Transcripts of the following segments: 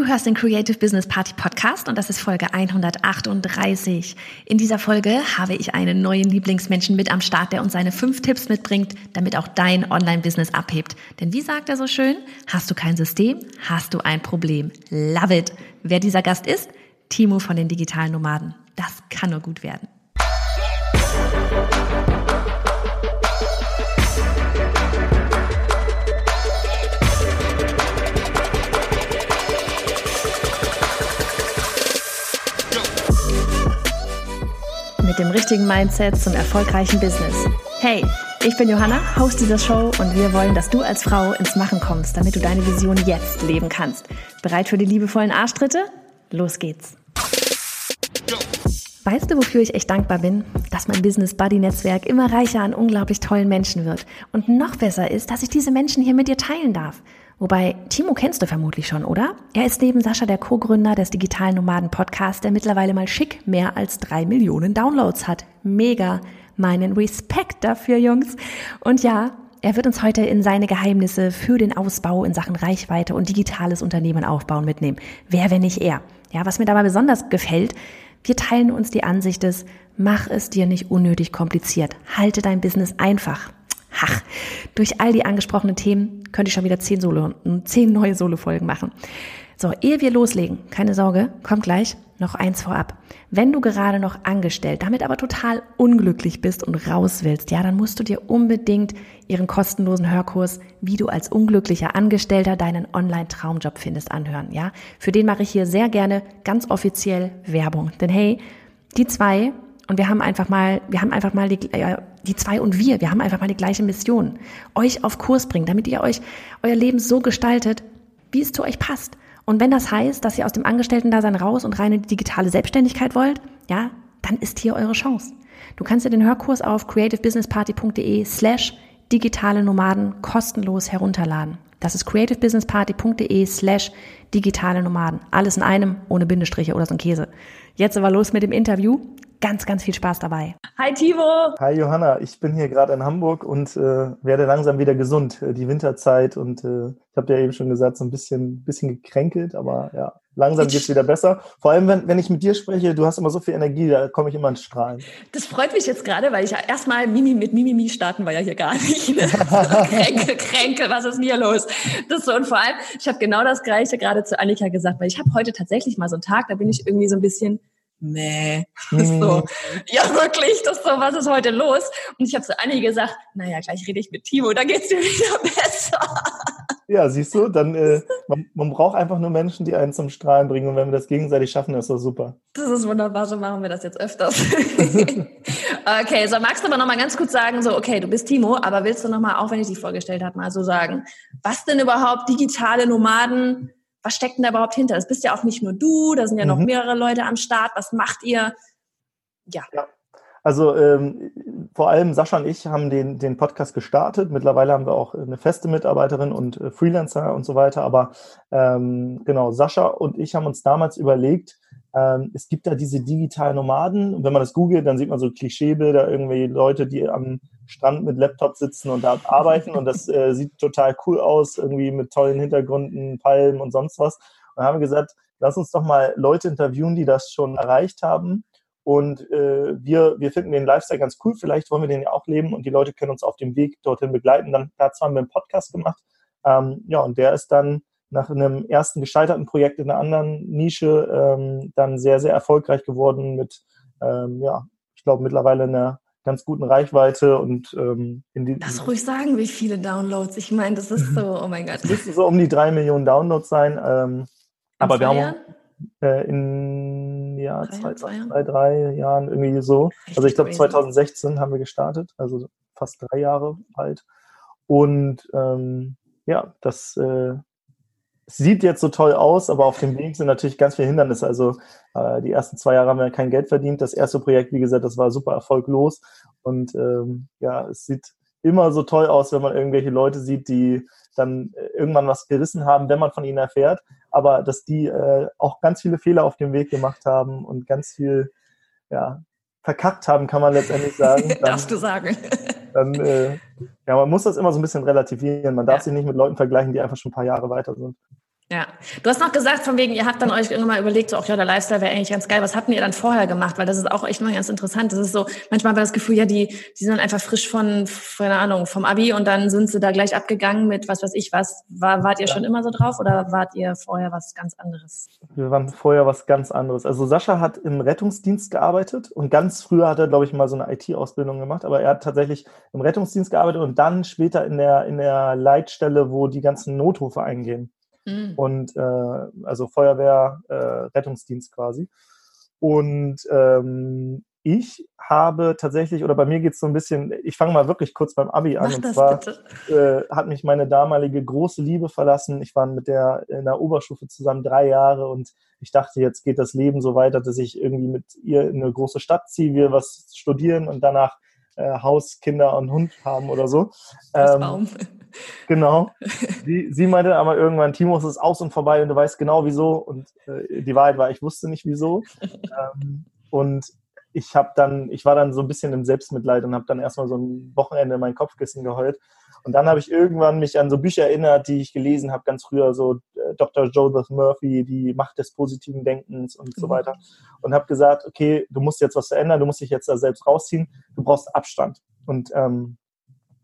Du hörst den Creative Business Party Podcast und das ist Folge 138. In dieser Folge habe ich einen neuen Lieblingsmenschen mit am Start, der uns seine fünf Tipps mitbringt, damit auch dein Online-Business abhebt. Denn wie sagt er so schön, hast du kein System, hast du ein Problem. Love it. Wer dieser Gast ist? Timo von den digitalen Nomaden. Das kann nur gut werden. Mit dem richtigen Mindset zum erfolgreichen Business. Hey, ich bin Johanna, Host dieser Show und wir wollen, dass du als Frau ins Machen kommst, damit du deine Vision jetzt leben kannst. Bereit für die liebevollen Arschtritte? Los geht's. Weißt du, wofür ich echt dankbar bin? Dass mein Business Buddy Netzwerk immer reicher an unglaublich tollen Menschen wird. Und noch besser ist, dass ich diese Menschen hier mit dir teilen darf. Wobei, Timo kennst du vermutlich schon, oder? Er ist neben Sascha der Co-Gründer des Digitalen Nomaden Podcasts, der mittlerweile mal schick mehr als drei Millionen Downloads hat. Mega. Meinen Respekt dafür, Jungs. Und ja, er wird uns heute in seine Geheimnisse für den Ausbau in Sachen Reichweite und digitales Unternehmen aufbauen mitnehmen. Wer, wenn nicht er? Ja, was mir dabei besonders gefällt, wir teilen uns die Ansicht des, mach es dir nicht unnötig kompliziert. Halte dein Business einfach. Ach, durch all die angesprochenen Themen könnte ich schon wieder zehn, Solo, zehn neue Solo-Folgen machen. So, ehe wir loslegen, keine Sorge, kommt gleich noch eins vorab. Wenn du gerade noch angestellt, damit aber total unglücklich bist und raus willst, ja, dann musst du dir unbedingt ihren kostenlosen Hörkurs, wie du als unglücklicher Angestellter deinen Online-Traumjob findest, anhören, ja. Für den mache ich hier sehr gerne ganz offiziell Werbung. Denn hey, die zwei und wir haben einfach mal, wir haben einfach mal die, äh, die zwei und wir, wir haben einfach mal die gleiche Mission. Euch auf Kurs bringen, damit ihr euch euer Leben so gestaltet, wie es zu euch passt. Und wenn das heißt, dass ihr aus dem Angestellten-Dasein raus und rein in die digitale Selbstständigkeit wollt, ja, dann ist hier eure Chance. Du kannst dir den Hörkurs auf creativebusinessparty.de slash digitale Nomaden kostenlos herunterladen. Das ist creativebusinessparty.de slash digitale Nomaden. Alles in einem, ohne Bindestriche oder so ein Käse. Jetzt aber los mit dem Interview ganz, ganz viel Spaß dabei. Hi Timo. Hi Johanna, ich bin hier gerade in Hamburg und äh, werde langsam wieder gesund. Äh, die Winterzeit und äh, ich habe ja eben schon gesagt, so ein bisschen, bisschen gekränkelt, aber ja, langsam geht's wieder besser. Vor allem, wenn, wenn ich mit dir spreche, du hast immer so viel Energie, da komme ich immer ins Strahlen. Das freut mich jetzt gerade, weil ich ja erstmal Mimi mit Mimimi starten war ja hier gar nicht. Ne? kränke, kränke, was ist denn hier los? Das so und vor allem, ich habe genau das Gleiche gerade zu Annika gesagt, weil ich habe heute tatsächlich mal so einen Tag, da bin ich irgendwie so ein bisschen nee. Mhm. So, ja, wirklich, das so, was ist heute los? Und ich habe zu Anni gesagt, naja, gleich rede ich mit Timo, da geht's dir wieder besser. Ja, siehst du, dann äh, man, man, braucht einfach nur Menschen, die einen zum Strahlen bringen. Und wenn wir das gegenseitig schaffen, ist das super. Das ist wunderbar, so machen wir das jetzt öfters. okay, so magst du aber nochmal ganz kurz sagen, so, okay, du bist Timo, aber willst du nochmal, auch wenn ich dich vorgestellt habe, mal so sagen, was denn überhaupt digitale Nomaden was steckt denn da überhaupt hinter? Das bist ja auch nicht nur du, da sind ja noch mhm. mehrere Leute am Start. Was macht ihr? Ja. ja. Also ähm, vor allem Sascha und ich haben den, den Podcast gestartet. Mittlerweile haben wir auch eine feste Mitarbeiterin und äh, Freelancer und so weiter. Aber ähm, genau, Sascha und ich haben uns damals überlegt, ähm, es gibt da diese digitalen Nomaden. Und wenn man das googelt, dann sieht man so Klischeebilder, irgendwie Leute, die am Strand mit Laptop sitzen und da arbeiten. Und das äh, sieht total cool aus, irgendwie mit tollen Hintergründen, Palmen und sonst was. Und haben gesagt, lass uns doch mal Leute interviewen, die das schon erreicht haben. Und äh, wir, wir finden den Lifestyle ganz cool. Vielleicht wollen wir den ja auch leben und die Leute können uns auf dem Weg dorthin begleiten. Dann dazu haben wir einen Podcast gemacht. Ähm, ja, und der ist dann nach einem ersten gescheiterten Projekt in einer anderen Nische ähm, dann sehr, sehr erfolgreich geworden mit, ähm, ja, ich glaube mittlerweile einer ganz guten Reichweite und ähm, in die. Lass ruhig sagen, wie viele Downloads. Ich meine, das ist so, oh mein Gott. Es müssten so um die drei Millionen Downloads sein. Ähm, aber wir haben äh, in ja, drei, zwei, zwei, drei Jahren irgendwie so. Richtig also ich glaube 2016 haben wir gestartet, also fast drei Jahre alt. Und ähm, ja, das äh, sieht jetzt so toll aus, aber auf dem Weg sind natürlich ganz viele Hindernisse. Also äh, die ersten zwei Jahre haben wir kein Geld verdient. Das erste Projekt, wie gesagt, das war super erfolglos. Und ähm, ja, es sieht immer so toll aus, wenn man irgendwelche Leute sieht, die dann irgendwann was gerissen haben, wenn man von ihnen erfährt. Aber dass die äh, auch ganz viele Fehler auf dem Weg gemacht haben und ganz viel ja, verkackt haben, kann man letztendlich sagen. Dann, Darfst du sagen. Dann, äh, ja, man muss das immer so ein bisschen relativieren. Man darf ja. sich nicht mit Leuten vergleichen, die einfach schon ein paar Jahre weiter sind. Ja, du hast noch gesagt, von wegen, ihr habt dann euch irgendwann mal überlegt, so, ach ja, der Lifestyle wäre eigentlich ganz geil. Was habt ihr dann vorher gemacht? Weil das ist auch echt mal ganz interessant. Das ist so, manchmal war das Gefühl, ja, die, die sind einfach frisch von, keine Ahnung, vom Abi und dann sind sie da gleich abgegangen mit was weiß ich was. War, wart ihr schon immer so drauf oder wart ihr vorher was ganz anderes? Wir waren vorher was ganz anderes. Also Sascha hat im Rettungsdienst gearbeitet und ganz früher hat er, glaube ich, mal so eine IT-Ausbildung gemacht, aber er hat tatsächlich im Rettungsdienst gearbeitet und dann später in der, in der Leitstelle, wo die ganzen Notrufe eingehen. Mhm. Und äh, also Feuerwehr, äh, Rettungsdienst quasi. Und ähm, ich habe tatsächlich, oder bei mir geht es so ein bisschen, ich fange mal wirklich kurz beim Abi an. Mach und zwar äh, hat mich meine damalige große Liebe verlassen. Ich war mit der in der Oberstufe zusammen drei Jahre und ich dachte, jetzt geht das Leben so weiter, dass ich irgendwie mit ihr in eine große Stadt ziehe, wir was studieren und danach äh, Haus, Kinder und Hund haben oder so. Ähm, genau. Sie, sie meinte aber irgendwann, Timo, es ist aus und vorbei und du weißt genau wieso. Und äh, die Wahrheit war, ich wusste nicht wieso. ähm, und ich habe dann, ich war dann so ein bisschen im Selbstmitleid und habe dann erstmal so ein Wochenende in mein Kopfkissen geheult. Und dann habe ich irgendwann mich an so Bücher erinnert, die ich gelesen habe, ganz früher, so äh, Dr. Joseph Murphy, die Macht des positiven Denkens und so mhm. weiter. Und habe gesagt, okay, du musst jetzt was verändern, du musst dich jetzt da selbst rausziehen, du brauchst Abstand. Und ähm,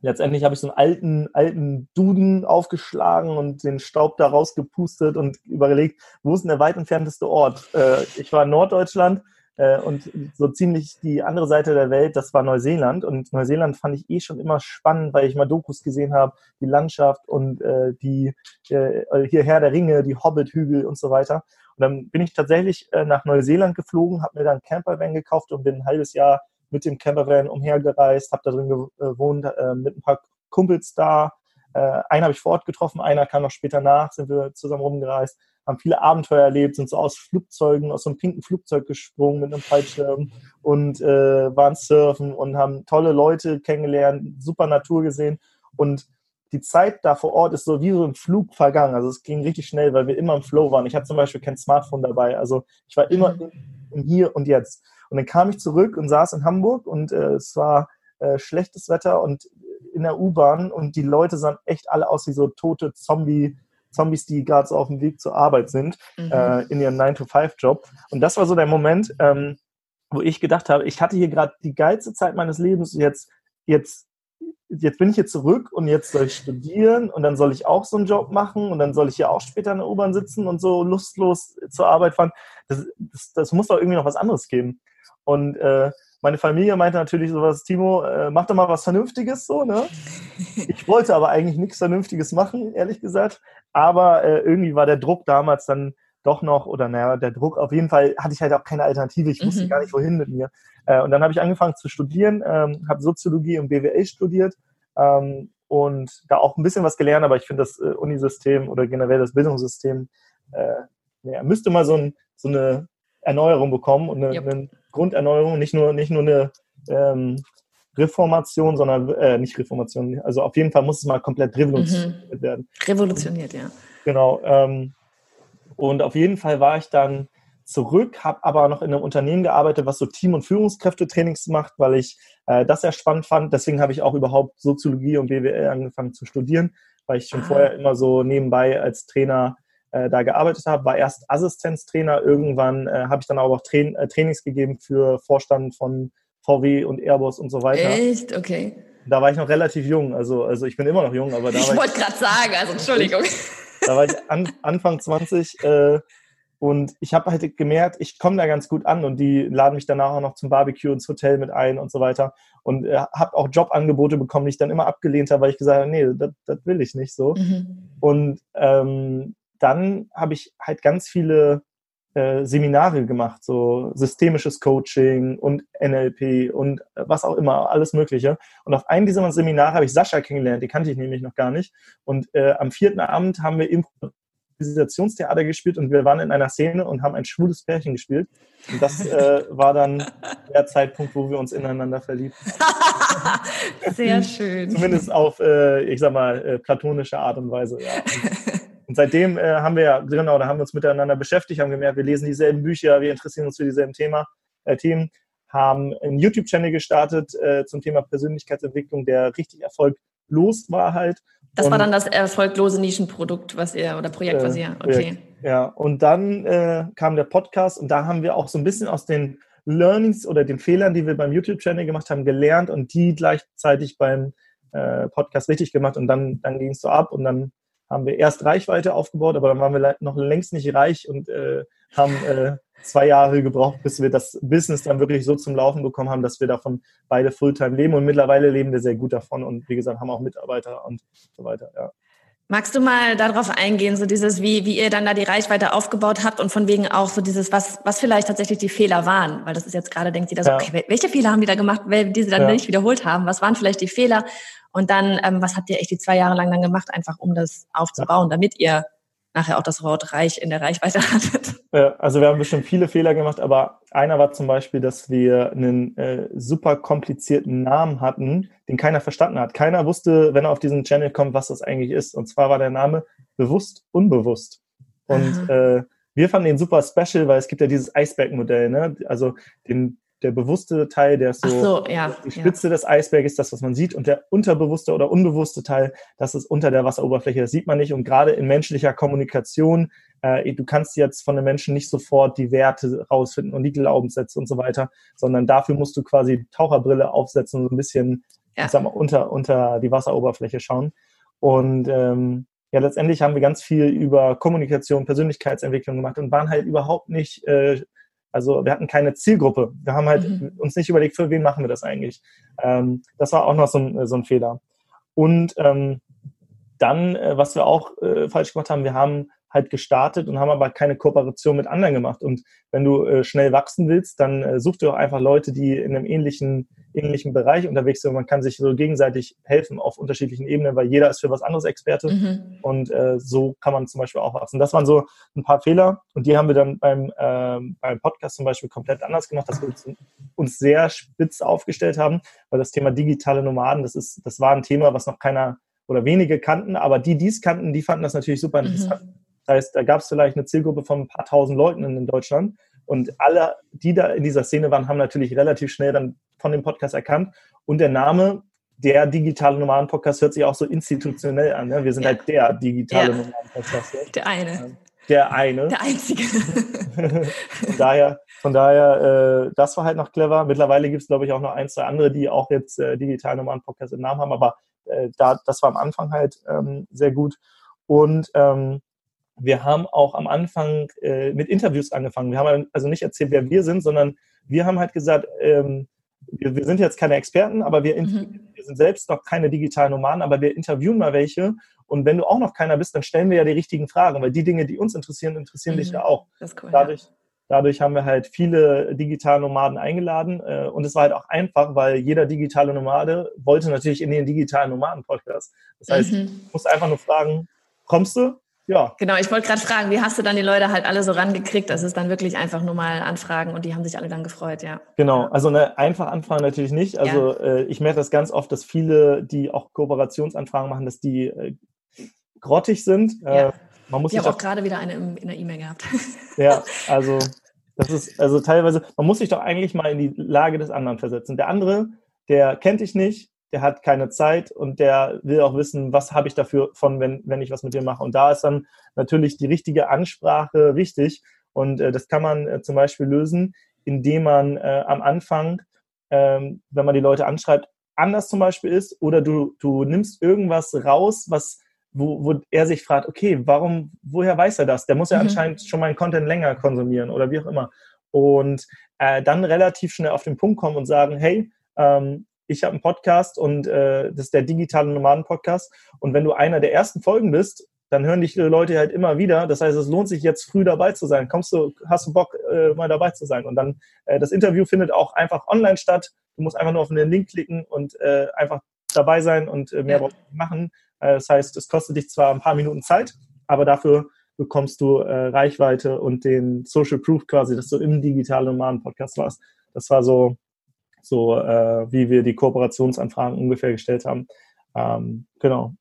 letztendlich habe ich so einen alten, alten Duden aufgeschlagen und den Staub da rausgepustet und überlegt, wo ist denn der weit entfernteste Ort? Äh, ich war in Norddeutschland äh, und so ziemlich die andere Seite der Welt, das war Neuseeland. Und Neuseeland fand ich eh schon immer spannend, weil ich mal Dokus gesehen habe, die Landschaft und äh, die äh, hierher der Ringe, die Hobbit-Hügel und so weiter. Und dann bin ich tatsächlich äh, nach Neuseeland geflogen, habe mir dann Campervan gekauft und bin ein halbes Jahr mit dem Campervan umhergereist, habe da drin gewohnt, äh, mit ein paar Kumpels da. Äh, einen habe ich vor Ort getroffen, einer kam noch später nach, sind wir zusammen rumgereist, haben viele Abenteuer erlebt, sind so aus Flugzeugen, aus so einem pinken Flugzeug gesprungen mit einem Fallschirm und äh, waren surfen und haben tolle Leute kennengelernt, super Natur gesehen und die Zeit da vor Ort ist so wie so ein Flug vergangen. Also es ging richtig schnell, weil wir immer im Flow waren. Ich hatte zum Beispiel kein Smartphone dabei. Also ich war immer mhm. im Hier und Jetzt. Und dann kam ich zurück und saß in Hamburg und äh, es war äh, schlechtes Wetter und in der U-Bahn und die Leute sahen echt alle aus wie so tote Zombie, Zombies, die gerade so auf dem Weg zur Arbeit sind, mhm. äh, in ihrem 9-to-5-Job. Und das war so der Moment, ähm, wo ich gedacht habe, ich hatte hier gerade die geilste Zeit meines Lebens, jetzt, jetzt, jetzt bin ich hier zurück und jetzt soll ich studieren und dann soll ich auch so einen Job machen und dann soll ich hier auch später in der U-Bahn sitzen und so lustlos zur Arbeit fahren. Das, das, das muss doch irgendwie noch was anderes geben. Und äh, meine Familie meinte natürlich sowas, Timo, äh, mach doch mal was Vernünftiges so, ne? Ich wollte aber eigentlich nichts Vernünftiges machen, ehrlich gesagt. Aber äh, irgendwie war der Druck damals dann doch noch, oder naja, der Druck, auf jeden Fall hatte ich halt auch keine Alternative. Ich wusste mhm. gar nicht, wohin mit mir. Äh, und dann habe ich angefangen zu studieren, ähm, habe Soziologie und BWL studiert ähm, und da auch ein bisschen was gelernt, aber ich finde das äh, Unisystem oder generell das Bildungssystem, äh, naja, müsste mal so, ein, so eine Erneuerung bekommen und eine, yep. eine Grunderneuerung, nicht nur, nicht nur eine ähm, Reformation, sondern äh, nicht Reformation, also auf jeden Fall muss es mal komplett revolutioniert mhm. werden. Revolutioniert, ja. Genau. Ähm, und auf jeden Fall war ich dann zurück, habe aber noch in einem Unternehmen gearbeitet, was so Team- und Führungskräftetrainings macht, weil ich äh, das sehr spannend fand. Deswegen habe ich auch überhaupt Soziologie und BWL angefangen zu studieren, weil ich schon ah. vorher immer so nebenbei als Trainer äh, da gearbeitet habe, war erst Assistenztrainer, irgendwann äh, habe ich dann aber auch Train äh, Trainings gegeben für Vorstand von VW und Airbus und so weiter. Echt? Okay. Da war ich noch relativ jung, also, also ich bin immer noch jung, aber da ich war wollte gerade sagen, also Entschuldigung. Da war ich an, Anfang 20 äh, und ich habe halt gemerkt, ich komme da ganz gut an und die laden mich danach auch noch zum Barbecue ins Hotel mit ein und so weiter. Und äh, habe auch Jobangebote bekommen, die ich dann immer abgelehnt habe, weil ich gesagt habe, nee, das will ich nicht so. Mhm. Und ähm, dann habe ich halt ganz viele äh, Seminare gemacht, so systemisches Coaching und NLP und was auch immer, alles Mögliche. Und auf einem dieser Seminare habe ich Sascha kennengelernt, die kannte ich nämlich noch gar nicht. Und äh, am vierten Abend haben wir Improvisationstheater gespielt und wir waren in einer Szene und haben ein schwules Pärchen gespielt. Und das äh, war dann der Zeitpunkt, wo wir uns ineinander verliebt haben. Sehr schön. Zumindest auf, äh, ich sag mal, äh, platonische Art und Weise. Ja. Und seitdem äh, haben wir ja, genau, da haben wir uns miteinander beschäftigt, haben gemerkt, wir lesen dieselben Bücher, wir interessieren uns für dieselben Thema, äh, Themen, haben einen YouTube-Channel gestartet äh, zum Thema Persönlichkeitsentwicklung, der richtig Erfolg los war halt. Das und, war dann das erfolglose Nischenprodukt, was ihr oder Projekt, was ihr, okay. Ja, und dann äh, kam der Podcast und da haben wir auch so ein bisschen aus den Learnings oder den Fehlern, die wir beim YouTube-Channel gemacht haben, gelernt und die gleichzeitig beim äh, Podcast richtig gemacht und dann, dann ging es so ab und dann haben wir erst Reichweite aufgebaut, aber dann waren wir noch längst nicht reich und äh, haben äh, zwei Jahre gebraucht, bis wir das Business dann wirklich so zum Laufen bekommen haben, dass wir davon beide Fulltime leben und mittlerweile leben wir sehr gut davon und wie gesagt, haben auch Mitarbeiter und so weiter, ja. Magst du mal darauf eingehen, so dieses, wie, wie ihr dann da die Reichweite aufgebaut habt und von wegen auch so dieses, was, was vielleicht tatsächlich die Fehler waren? Weil das ist jetzt gerade, denkt jeder so, ja. okay, welche Fehler haben die da gemacht, die sie dann ja. nicht wiederholt haben? Was waren vielleicht die Fehler? Und dann, ähm, was habt ihr echt die zwei Jahre lang dann gemacht, einfach um das aufzubauen, damit ihr nachher auch das Wort reich in der Reichweite hattet? Also wir haben bestimmt viele Fehler gemacht, aber einer war zum Beispiel, dass wir einen äh, super komplizierten Namen hatten, den keiner verstanden hat. Keiner wusste, wenn er auf diesen Channel kommt, was das eigentlich ist. Und zwar war der Name bewusst unbewusst. Und äh, wir fanden den super special, weil es gibt ja dieses Iceberg-Modell, ne? Also den der bewusste Teil, der ist so, so ja, die Spitze ja. des Eisbergs, das, was man sieht, und der unterbewusste oder unbewusste Teil, das ist unter der Wasseroberfläche, das sieht man nicht. Und gerade in menschlicher Kommunikation, äh, du kannst jetzt von den Menschen nicht sofort die Werte rausfinden und die Glaubenssätze und so weiter, sondern dafür musst du quasi Taucherbrille aufsetzen und so ein bisschen, ja. sag mal, unter, unter die Wasseroberfläche schauen. Und ähm, ja, letztendlich haben wir ganz viel über Kommunikation, Persönlichkeitsentwicklung gemacht und waren halt überhaupt nicht äh, also wir hatten keine Zielgruppe. Wir haben halt mhm. uns nicht überlegt, für wen machen wir das eigentlich. Ähm, das war auch noch so ein, so ein Fehler. Und ähm, dann, äh, was wir auch äh, falsch gemacht haben, wir haben halt gestartet und haben aber keine Kooperation mit anderen gemacht. Und wenn du äh, schnell wachsen willst, dann äh, such dir auch einfach Leute, die in einem ähnlichen, ähnlichen Bereich unterwegs sind. Man kann sich so gegenseitig helfen auf unterschiedlichen Ebenen, weil jeder ist für was anderes Experte. Mhm. Und äh, so kann man zum Beispiel auch wachsen. Das waren so ein paar Fehler. Und die haben wir dann beim, ähm, beim Podcast zum Beispiel komplett anders gemacht, dass wir uns sehr spitz aufgestellt haben, weil das Thema digitale Nomaden, das ist, das war ein Thema, was noch keiner oder wenige kannten, aber die, die es kannten, die fanden das natürlich super mhm. interessant. Mhm. Das heißt, da gab es vielleicht eine Zielgruppe von ein paar tausend Leuten in Deutschland. Und alle, die da in dieser Szene waren, haben natürlich relativ schnell dann von dem Podcast erkannt. Und der Name, der digitale Nomaden-Podcast, hört sich auch so institutionell an. Ne? Wir sind ja. halt der digitale ja. Nomaden-Podcast. Der eine. Der eine. Der einzige. von daher, von daher äh, das war halt noch clever. Mittlerweile gibt es, glaube ich, auch noch ein, zwei andere, die auch jetzt äh, digitale Nomaden-Podcast im Namen haben. Aber äh, da, das war am Anfang halt ähm, sehr gut. Und ähm, wir haben auch am Anfang äh, mit Interviews angefangen. Wir haben also nicht erzählt, wer wir sind, sondern wir haben halt gesagt, ähm, wir, wir, sind jetzt keine Experten, aber wir, mhm. wir, sind selbst noch keine digitalen Nomaden, aber wir interviewen mal welche. Und wenn du auch noch keiner bist, dann stellen wir ja die richtigen Fragen, weil die Dinge, die uns interessieren, interessieren mhm. dich ja auch. Das ist cool, dadurch, ja. dadurch haben wir halt viele digitale Nomaden eingeladen. Äh, und es war halt auch einfach, weil jeder digitale Nomade wollte natürlich in den digitalen Nomaden-Podcast. Das heißt, mhm. du musst einfach nur fragen, kommst du? Ja. Genau, ich wollte gerade fragen, wie hast du dann die Leute halt alle so rangekriegt? Das ist dann wirklich einfach nur mal anfragen und die haben sich alle dann gefreut, ja. Genau, also eine einfach anfragen natürlich nicht. Also ja. äh, ich merke das ganz oft, dass viele, die auch Kooperationsanfragen machen, dass die äh, grottig sind. Äh, ja. man muss ich habe auch gerade wieder eine in der E-Mail gehabt. Ja, also das ist also teilweise, man muss sich doch eigentlich mal in die Lage des anderen versetzen. Der andere, der kennt dich nicht, der hat keine Zeit und der will auch wissen, was habe ich dafür von, wenn, wenn ich was mit dir mache. Und da ist dann natürlich die richtige Ansprache wichtig. Und äh, das kann man äh, zum Beispiel lösen, indem man äh, am Anfang, ähm, wenn man die Leute anschreibt, anders zum Beispiel ist oder du, du nimmst irgendwas raus, was wo, wo er sich fragt, okay, warum, woher weiß er das? Der muss ja mhm. anscheinend schon meinen Content länger konsumieren oder wie auch immer. Und äh, dann relativ schnell auf den Punkt kommen und sagen, hey, ähm, ich habe einen Podcast und äh, das ist der digitale Nomaden-Podcast. Und wenn du einer der ersten Folgen bist, dann hören dich die Leute halt immer wieder. Das heißt, es lohnt sich jetzt früh dabei zu sein. Kommst du, hast du Bock, äh, mal dabei zu sein? Und dann, äh, das Interview findet auch einfach online statt. Du musst einfach nur auf den Link klicken und äh, einfach dabei sein und äh, mehr ja. machen. Äh, das heißt, es kostet dich zwar ein paar Minuten Zeit, aber dafür bekommst du äh, Reichweite und den Social Proof quasi, dass du im digitalen Nomaden-Podcast warst. Das war so so äh, wie wir die Kooperationsanfragen ungefähr gestellt haben. Ähm, genau.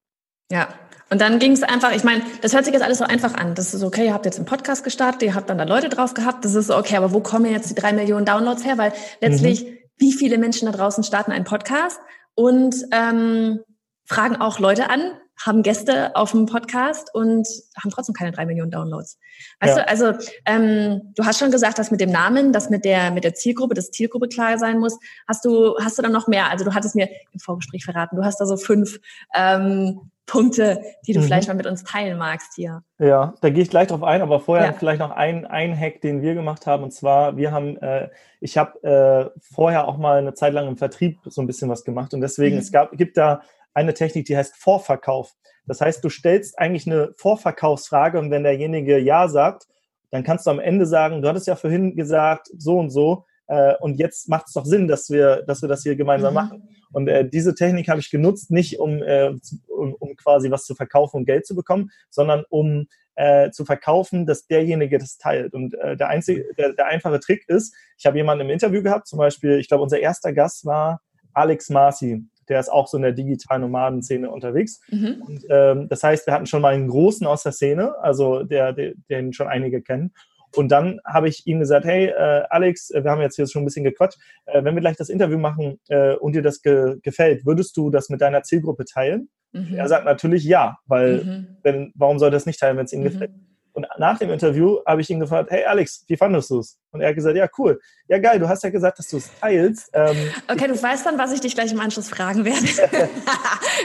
Ja, und dann ging es einfach, ich meine, das hört sich jetzt alles so einfach an. Das ist okay, ihr habt jetzt einen Podcast gestartet, ihr habt dann da Leute drauf gehabt, das ist so okay, aber wo kommen jetzt die drei Millionen Downloads her? Weil letztlich, mhm. wie viele Menschen da draußen starten einen Podcast und ähm, fragen auch Leute an, haben Gäste auf dem Podcast und haben trotzdem keine drei Millionen Downloads. Weißt ja. du, also ähm, du hast schon gesagt, dass mit dem Namen, dass mit der mit der Zielgruppe, das Zielgruppe klar sein muss. Hast du hast du dann noch mehr? Also du hattest mir im Vorgespräch verraten, du hast da so fünf ähm, Punkte, die du mhm. vielleicht mal mit uns teilen magst hier. Ja, da gehe ich gleich drauf ein, aber vorher ja. vielleicht noch ein, ein Hack, den wir gemacht haben. Und zwar, wir haben, äh, ich habe äh, vorher auch mal eine Zeit lang im Vertrieb so ein bisschen was gemacht und deswegen, mhm. es gab, gibt da eine Technik, die heißt Vorverkauf. Das heißt, du stellst eigentlich eine Vorverkaufsfrage und wenn derjenige Ja sagt, dann kannst du am Ende sagen, du hattest ja vorhin gesagt, so und so, äh, und jetzt macht es doch Sinn, dass wir, dass wir das hier gemeinsam mhm. machen. Und äh, diese Technik habe ich genutzt, nicht um, äh, um, um quasi was zu verkaufen und Geld zu bekommen, sondern um äh, zu verkaufen, dass derjenige das teilt. Und äh, der einzige, der, der einfache Trick ist, ich habe jemanden im Interview gehabt, zum Beispiel, ich glaube, unser erster Gast war Alex Marci der ist auch so in der digitalen Nomadenszene unterwegs. Mhm. Und, ähm, das heißt, wir hatten schon mal einen großen aus der Szene, also der, der den schon einige kennen. Und dann habe ich ihm gesagt, hey äh, Alex, wir haben jetzt hier schon ein bisschen gequatscht, äh, wenn wir gleich das Interview machen äh, und dir das ge gefällt, würdest du das mit deiner Zielgruppe teilen? Mhm. Er sagt natürlich ja, weil mhm. wenn, warum soll das nicht teilen, wenn es ihm mhm. gefällt? Und nach dem Interview habe ich ihn gefragt, hey Alex, wie fandest du es? Und er hat gesagt, ja, cool. Ja, geil, du hast ja gesagt, dass du es teilst. Ähm, okay, du weißt dann, was ich dich gleich im Anschluss fragen werde.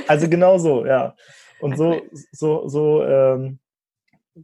also genau so, ja. Und so, so, so, ähm,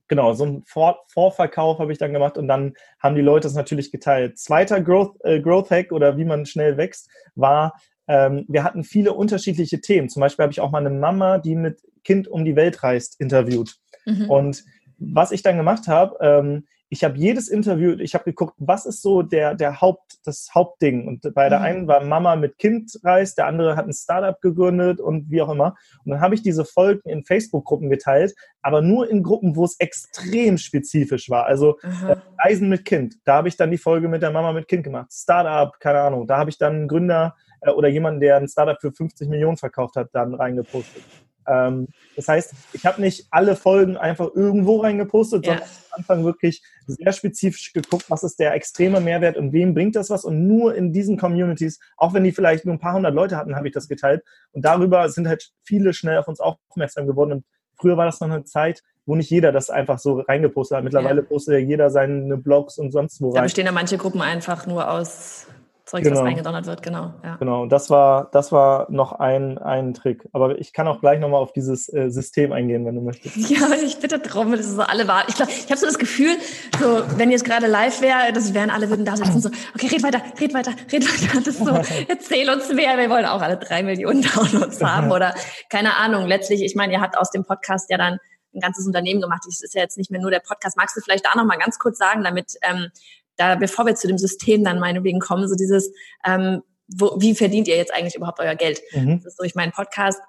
genau, so ein Vor Vorverkauf habe ich dann gemacht und dann haben die Leute es natürlich geteilt. Zweiter Growth, äh, Growth Hack oder wie man schnell wächst, war, ähm, wir hatten viele unterschiedliche Themen. Zum Beispiel habe ich auch mal eine Mama, die mit Kind um die Welt reist, interviewt. Mhm. Und was ich dann gemacht habe, ähm, ich habe jedes Interview, ich habe geguckt, was ist so der, der Haupt, das Hauptding. Und bei der mhm. einen war Mama mit Kind reist, der andere hat ein Startup gegründet und wie auch immer. Und dann habe ich diese Folgen in Facebook-Gruppen geteilt, aber nur in Gruppen, wo es extrem spezifisch war. Also äh, Reisen mit Kind, da habe ich dann die Folge mit der Mama mit Kind gemacht. Startup, keine Ahnung, da habe ich dann einen Gründer äh, oder jemanden, der ein Startup für 50 Millionen verkauft hat, dann reingepostet. Ähm, das heißt, ich habe nicht alle Folgen einfach irgendwo reingepostet, ja. sondern am Anfang wirklich sehr spezifisch geguckt, was ist der extreme Mehrwert und wem bringt das was. Und nur in diesen Communities, auch wenn die vielleicht nur ein paar hundert Leute hatten, habe ich das geteilt. Und darüber sind halt viele schnell auf uns aufmerksam geworden. Und früher war das noch eine Zeit, wo nicht jeder das einfach so reingepostet hat. Mittlerweile ja. postet ja jeder seine Blogs und sonst wo rein. Da bestehen ja manche Gruppen einfach nur aus Zeug, genau. was eingedonnert wird, genau. Ja. Genau, und das war, das war noch ein, ein Trick. Aber ich kann auch gleich nochmal auf dieses äh, System eingehen, wenn du möchtest. Ja, ich bitte drum, das ist so alle wahr. Ich, ich habe so das Gefühl, so, wenn jetzt gerade live wäre, das wären alle würden da sitzen so, okay, red weiter, red weiter, red weiter. Das ist so, erzähl uns mehr. Wir wollen auch alle drei Millionen Downloads haben oder keine Ahnung. Letztlich, ich meine, ihr habt aus dem Podcast ja dann ein ganzes Unternehmen gemacht. Das ist ja jetzt nicht mehr nur der Podcast. Magst du vielleicht da nochmal ganz kurz sagen, damit ähm, da, bevor wir zu dem System dann meinetwegen kommen, so dieses, ähm, wo, wie verdient ihr jetzt eigentlich überhaupt euer Geld? Mhm. Das ist so, ich meine, Podcast,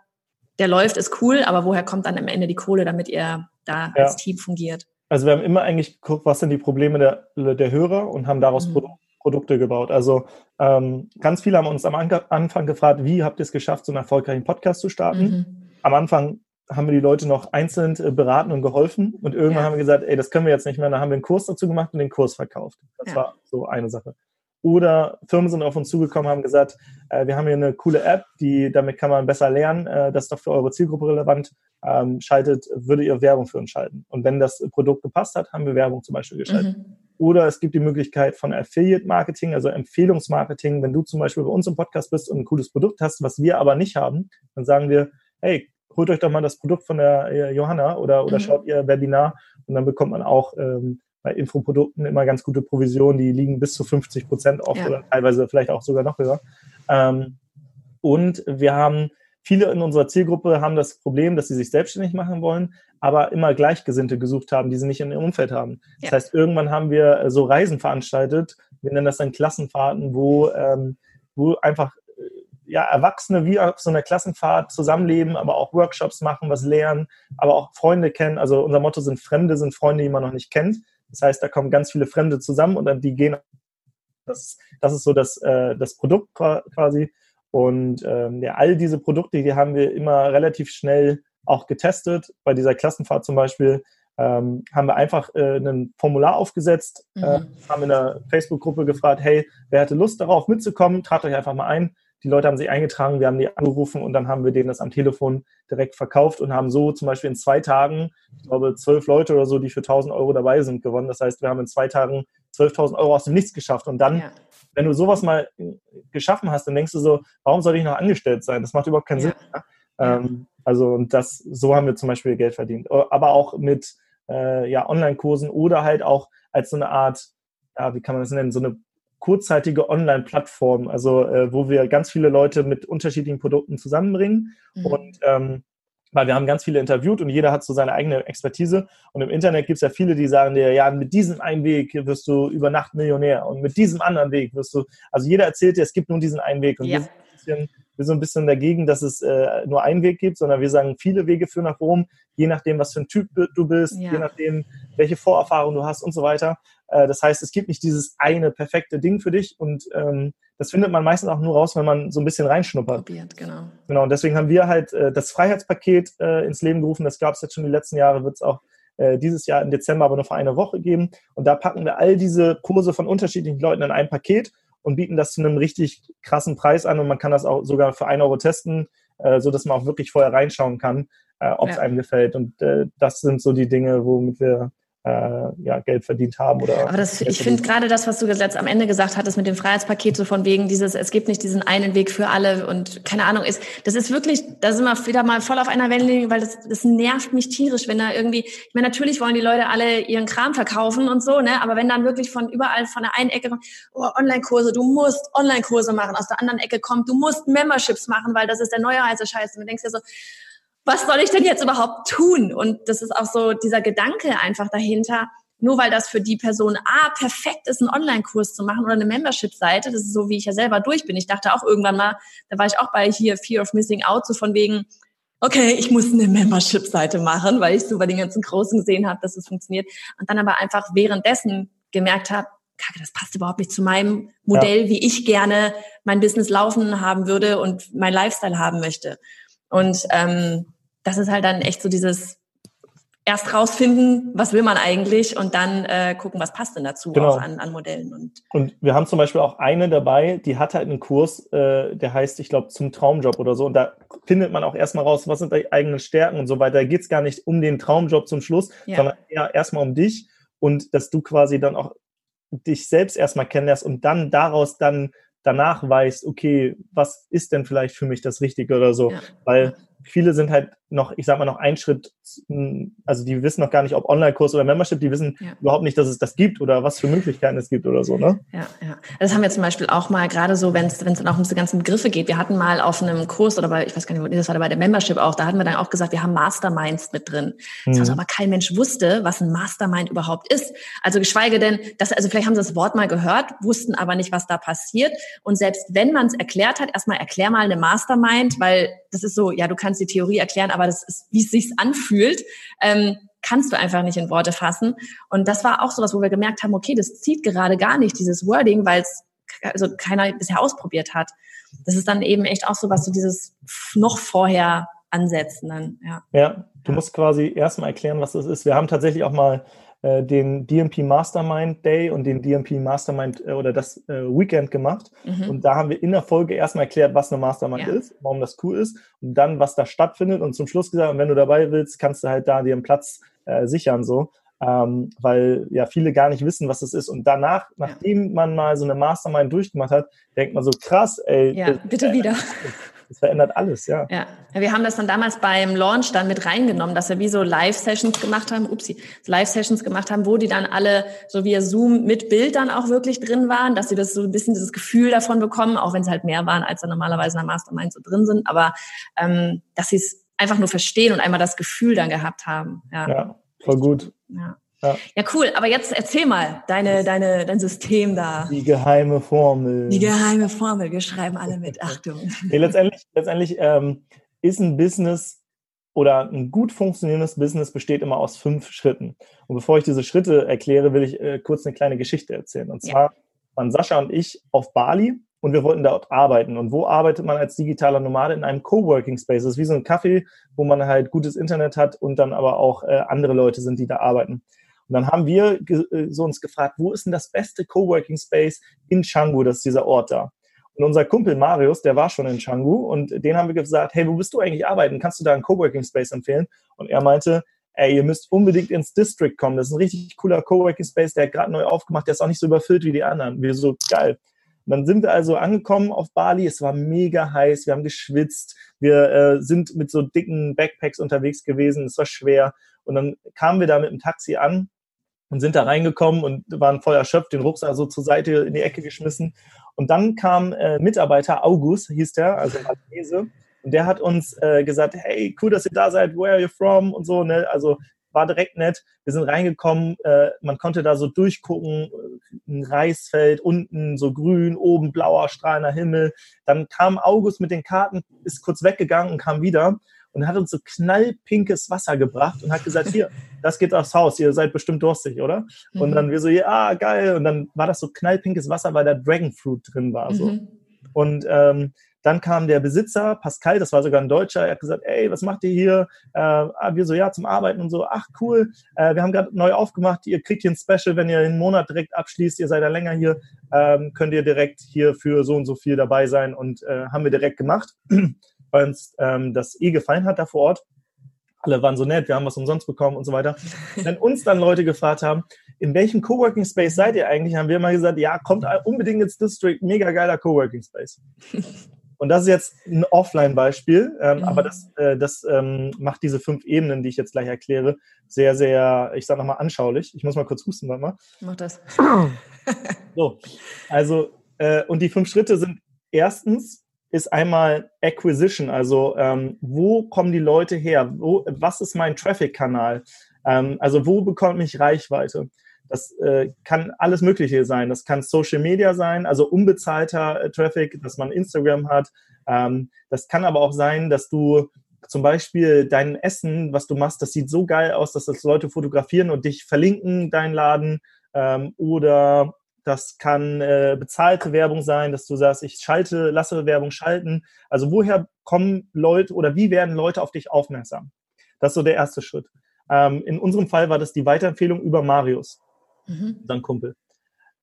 der läuft, ist cool, aber woher kommt dann am Ende die Kohle, damit ihr da ja. als Team fungiert? Also wir haben immer eigentlich geguckt, was sind die Probleme der, der Hörer und haben daraus mhm. Produkte gebaut. Also ähm, ganz viele haben uns am Anfang gefragt, wie habt ihr es geschafft, so einen erfolgreichen Podcast zu starten? Mhm. Am Anfang haben wir die Leute noch einzeln äh, beraten und geholfen. Und irgendwann ja. haben wir gesagt, ey, das können wir jetzt nicht mehr. Da haben wir einen Kurs dazu gemacht und den Kurs verkauft. Das ja. war so eine Sache. Oder Firmen sind auf uns zugekommen, haben gesagt, äh, wir haben hier eine coole App, die damit kann man besser lernen. Äh, das ist doch für eure Zielgruppe relevant. Ähm, schaltet, würde ihr Werbung für uns schalten. Und wenn das Produkt gepasst hat, haben wir Werbung zum Beispiel geschaltet. Mhm. Oder es gibt die Möglichkeit von Affiliate Marketing, also Empfehlungsmarketing. Wenn du zum Beispiel bei uns im Podcast bist und ein cooles Produkt hast, was wir aber nicht haben, dann sagen wir, hey, holt euch doch mal das Produkt von der äh, Johanna oder, oder mhm. schaut ihr Webinar und dann bekommt man auch ähm, bei Infoprodukten immer ganz gute Provisionen, die liegen bis zu 50 Prozent oft ja. oder teilweise vielleicht auch sogar noch höher. Ähm, und wir haben viele in unserer Zielgruppe haben das Problem, dass sie sich selbstständig machen wollen, aber immer Gleichgesinnte gesucht haben, die sie nicht in ihrem Umfeld haben. Ja. Das heißt, irgendwann haben wir äh, so Reisen veranstaltet, wir nennen das dann Klassenfahrten, wo, ähm, wo einfach ja, Erwachsene wie auf so einer Klassenfahrt zusammenleben, aber auch Workshops machen, was lernen, aber auch Freunde kennen. Also unser Motto sind Fremde, sind Freunde, die man noch nicht kennt. Das heißt, da kommen ganz viele Fremde zusammen und dann die gehen. Das, das ist so das, äh, das Produkt quasi. Und ähm, ja, all diese Produkte, die haben wir immer relativ schnell auch getestet. Bei dieser Klassenfahrt zum Beispiel ähm, haben wir einfach äh, ein Formular aufgesetzt, äh, mhm. äh, haben in der Facebook-Gruppe gefragt, hey, wer hätte Lust darauf mitzukommen, tragt euch einfach mal ein Die Leute haben sich eingetragen, wir haben die angerufen und dann haben wir denen das am Telefon direkt verkauft und haben so zum Beispiel in zwei Tagen, ich glaube, zwölf Leute oder so, die für 1000 Euro dabei sind, gewonnen. Das heißt, wir haben in zwei Tagen 12.000 Euro aus dem Nichts geschafft. Und dann, ja. wenn du sowas mal geschaffen hast, dann denkst du so, warum soll ich noch angestellt sein? Das macht überhaupt keinen ja. Sinn. Ähm, also, und das, so haben wir zum Beispiel Geld verdient. Aber auch mit äh, ja, Online-Kursen oder halt auch als so eine Art, ja, wie kann man das nennen, so eine kurzzeitige Online-Plattform, also äh, wo wir ganz viele Leute mit unterschiedlichen Produkten zusammenbringen mhm. und ähm, weil wir haben ganz viele interviewt und jeder hat so seine eigene Expertise. Und im Internet gibt es ja viele, die sagen dir, ja, mit diesem einen Weg wirst du über Nacht Millionär und mit diesem anderen Weg wirst du, also jeder erzählt dir, es gibt nur diesen einen Weg. Und ja. wir, sind ein bisschen, wir sind ein bisschen dagegen, dass es äh, nur einen Weg gibt, sondern wir sagen, viele Wege führen nach Rom, je nachdem, was für ein Typ du bist, ja. je nachdem, welche Vorerfahrung du hast und so weiter. Äh, das heißt, es gibt nicht dieses eine perfekte Ding für dich und ähm, das findet man meistens auch nur raus, wenn man so ein bisschen reinschnuppert. Probiert, genau. Genau, und deswegen haben wir halt äh, das Freiheitspaket äh, ins Leben gerufen. Das gab es jetzt schon die letzten Jahre, wird es auch äh, dieses Jahr im Dezember aber nur für eine Woche geben. Und da packen wir all diese Kurse von unterschiedlichen Leuten in ein Paket und bieten das zu einem richtig krassen Preis an. Und man kann das auch sogar für ein Euro testen, äh, so dass man auch wirklich vorher reinschauen kann, äh, ob es ja. einem gefällt. Und äh, das sind so die Dinge, womit wir ja, Geld verdient haben. Oder Aber das, ich finde gerade das, was du jetzt am Ende gesagt hattest mit dem Freiheitspaket, so von wegen dieses, es gibt nicht diesen einen Weg für alle und keine Ahnung ist, das ist wirklich, da sind wir wieder mal voll auf einer Wellenlänge, weil das, das nervt mich tierisch, wenn da irgendwie, ich meine, natürlich wollen die Leute alle ihren Kram verkaufen und so, ne, aber wenn dann wirklich von überall, von der einen Ecke, oh, Online-Kurse, du musst Online-Kurse machen, aus der anderen Ecke kommt, du musst Memberships machen, weil das ist der neue heiße Scheiß und du denkst dir so, was soll ich denn jetzt überhaupt tun? Und das ist auch so dieser Gedanke einfach dahinter, nur weil das für die Person A perfekt ist, einen Online-Kurs zu machen oder eine Membership-Seite, das ist so, wie ich ja selber durch bin. Ich dachte auch irgendwann mal, da war ich auch bei hier Fear of Missing Out, so von wegen, okay, ich muss eine Membership-Seite machen, weil ich so bei den ganzen Großen gesehen habe, dass es funktioniert. Und dann aber einfach währenddessen gemerkt habe, Kacke, das passt überhaupt nicht zu meinem Modell, ja. wie ich gerne mein Business laufen haben würde und mein Lifestyle haben möchte. Und ähm, das ist halt dann echt so dieses erst rausfinden, was will man eigentlich und dann äh, gucken, was passt denn dazu genau. auch an, an Modellen. Und, und wir haben zum Beispiel auch eine dabei, die hat halt einen Kurs, äh, der heißt, ich glaube, zum Traumjob oder so. Und da findet man auch erstmal raus, was sind die eigenen Stärken und so weiter. Da geht es gar nicht um den Traumjob zum Schluss, ja. sondern eher erstmal um dich und dass du quasi dann auch dich selbst erstmal kennenlernst und dann daraus dann danach weißt, okay, was ist denn vielleicht für mich das Richtige oder so. Ja. Weil viele sind halt noch, ich sag mal, noch einen Schritt, also die wissen noch gar nicht, ob Online-Kurs oder Membership, die wissen ja. überhaupt nicht, dass es das gibt oder was für Möglichkeiten es gibt oder so, ne? Ja, ja. Das haben wir zum Beispiel auch mal gerade so, wenn es dann auch um diese ganzen Begriffe geht. Wir hatten mal auf einem Kurs oder bei, ich weiß gar nicht, das war bei der Membership auch, da hatten wir dann auch gesagt, wir haben Masterminds mit drin. Mhm. Das also aber kein Mensch wusste, was ein Mastermind überhaupt ist. Also geschweige denn, dass, also vielleicht haben sie das Wort mal gehört, wussten aber nicht, was da passiert. Und selbst wenn man es erklärt hat, erstmal erklär mal eine Mastermind, weil das ist so, ja, du kannst die Theorie erklären, aber das ist, wie es sich anfühlt, ähm, kannst du einfach nicht in Worte fassen. Und das war auch so was, wo wir gemerkt haben, okay, das zieht gerade gar nicht, dieses Wording, weil es also keiner bisher ausprobiert hat. Das ist dann eben echt auch so was, so dieses noch vorher ansetzen dann, ja. Ja, du musst quasi erstmal erklären, was das ist. Wir haben tatsächlich auch mal äh, den DMP Mastermind Day und den DMP Mastermind äh, oder das äh, Weekend gemacht. Mhm. Und da haben wir in der Folge erstmal erklärt, was eine Mastermind ja. ist, warum das cool ist und dann, was da stattfindet. Und zum Schluss gesagt, wenn du dabei willst, kannst du halt da dir einen Platz äh, sichern, so. Ähm, weil ja viele gar nicht wissen, was es ist. Und danach, nachdem man mal so eine Mastermind durchgemacht hat, denkt man so krass, ey. Ja, bitte wieder. Das verändert alles, ja. ja. Wir haben das dann damals beim Launch dann mit reingenommen, dass wir wie so Live-Sessions gemacht haben, upsie, Live-Sessions gemacht haben, wo die dann alle so via Zoom mit Bild dann auch wirklich drin waren, dass sie das so ein bisschen dieses Gefühl davon bekommen, auch wenn es halt mehr waren, als da normalerweise in der Mastermind so drin sind, aber ähm, dass sie es einfach nur verstehen und einmal das Gefühl dann gehabt haben. Ja, ja voll gut. Ja. Ja. ja, cool. Aber jetzt erzähl mal deine, deine, dein System da. Die geheime Formel. Die geheime Formel. Wir schreiben alle mit. Achtung. Nee, letztendlich letztendlich ähm, ist ein Business oder ein gut funktionierendes Business besteht immer aus fünf Schritten. Und bevor ich diese Schritte erkläre, will ich äh, kurz eine kleine Geschichte erzählen. Und zwar ja. waren Sascha und ich auf Bali und wir wollten dort arbeiten. Und wo arbeitet man als digitaler Nomade? In einem Coworking Space. Das ist wie so ein Café, wo man halt gutes Internet hat und dann aber auch äh, andere Leute sind, die da arbeiten. Und dann haben wir äh, so uns gefragt, wo ist denn das beste Coworking Space in Canggu? Das ist dieser Ort da. Und unser Kumpel Marius, der war schon in Changu und den haben wir gesagt, hey, wo bist du eigentlich arbeiten? Kannst du da einen Coworking Space empfehlen? Und er meinte, ey, ihr müsst unbedingt ins District kommen. Das ist ein richtig cooler Coworking Space, der gerade neu aufgemacht, der ist auch nicht so überfüllt wie die anderen. Wir so, geil. Dann sind wir also angekommen auf Bali. Es war mega heiß. Wir haben geschwitzt. Wir äh, sind mit so dicken Backpacks unterwegs gewesen. Es war schwer. Und dann kamen wir da mit dem Taxi an und sind da reingekommen und waren voll erschöpft, den Rucksack so zur Seite in die Ecke geschmissen. Und dann kam äh, Mitarbeiter, August hieß der, also Maltese, und der hat uns äh, gesagt, hey, cool, dass ihr da seid, where are you from? Und so, ne? Also war direkt nett. Wir sind reingekommen, äh, man konnte da so durchgucken, ein Reisfeld, unten so grün, oben blauer, strahlender Himmel. Dann kam August mit den Karten, ist kurz weggegangen und kam wieder und hat uns so knallpinkes Wasser gebracht und hat gesagt, hier, das geht aufs Haus, ihr seid bestimmt durstig, oder? Mhm. Und dann wir so, ja, geil. Und dann war das so knallpinkes Wasser, weil da Dragonfruit drin war. So. Mhm. Und ähm, dann kam der Besitzer, Pascal, das war sogar ein Deutscher, er hat gesagt, ey, was macht ihr hier? Äh, ah, wir so, ja, zum Arbeiten und so, ach cool, äh, wir haben gerade neu aufgemacht, ihr kriegt hier ein Special, wenn ihr den Monat direkt abschließt, ihr seid ja länger hier, ähm, könnt ihr direkt hier für so und so viel dabei sein und äh, haben wir direkt gemacht weil uns ähm, das eh gefallen hat da vor Ort. Alle waren so nett, wir haben was umsonst bekommen und so weiter. Wenn uns dann Leute gefragt haben, in welchem Coworking Space seid ihr eigentlich, haben wir immer gesagt, ja, kommt unbedingt ins District, mega geiler Coworking Space. Und das ist jetzt ein Offline-Beispiel, ähm, mhm. aber das, äh, das ähm, macht diese fünf Ebenen, die ich jetzt gleich erkläre, sehr, sehr, ich sage nochmal anschaulich. Ich muss mal kurz husten, warte mal. Mach das. so, also, äh, und die fünf Schritte sind erstens, ist einmal Acquisition, also ähm, wo kommen die Leute her? Wo, was ist mein Traffic-Kanal? Ähm, also wo bekomme ich Reichweite? Das äh, kann alles Mögliche sein. Das kann Social Media sein, also unbezahlter äh, Traffic, dass man Instagram hat. Ähm, das kann aber auch sein, dass du zum Beispiel dein Essen, was du machst, das sieht so geil aus, dass das Leute fotografieren und dich verlinken, deinen Laden. Ähm, oder das kann äh, bezahlte Werbung sein, dass du sagst, ich schalte, lasse Werbung schalten. Also woher kommen Leute oder wie werden Leute auf dich aufmerksam? Das ist so der erste Schritt. Ähm, in unserem Fall war das die Weiterempfehlung über Marius, mhm. sein Kumpel.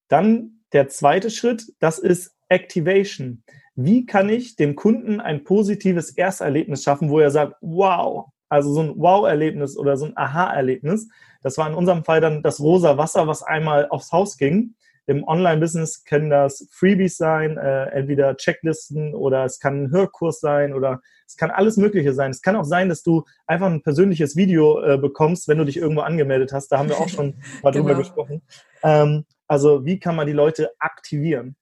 Dann der zweite Schritt, das ist Activation. Wie kann ich dem Kunden ein positives Ersterlebnis schaffen, wo er sagt, wow, also so ein Wow-Erlebnis oder so ein Aha-Erlebnis. Das war in unserem Fall dann das rosa Wasser, was einmal aufs Haus ging. Im Online-Business können das Freebies sein, äh, entweder Checklisten oder es kann ein Hörkurs sein oder es kann alles Mögliche sein. Es kann auch sein, dass du einfach ein persönliches Video äh, bekommst, wenn du dich irgendwo angemeldet hast. Da haben wir auch schon mal genau. drüber gesprochen. Ähm, also wie kann man die Leute aktivieren?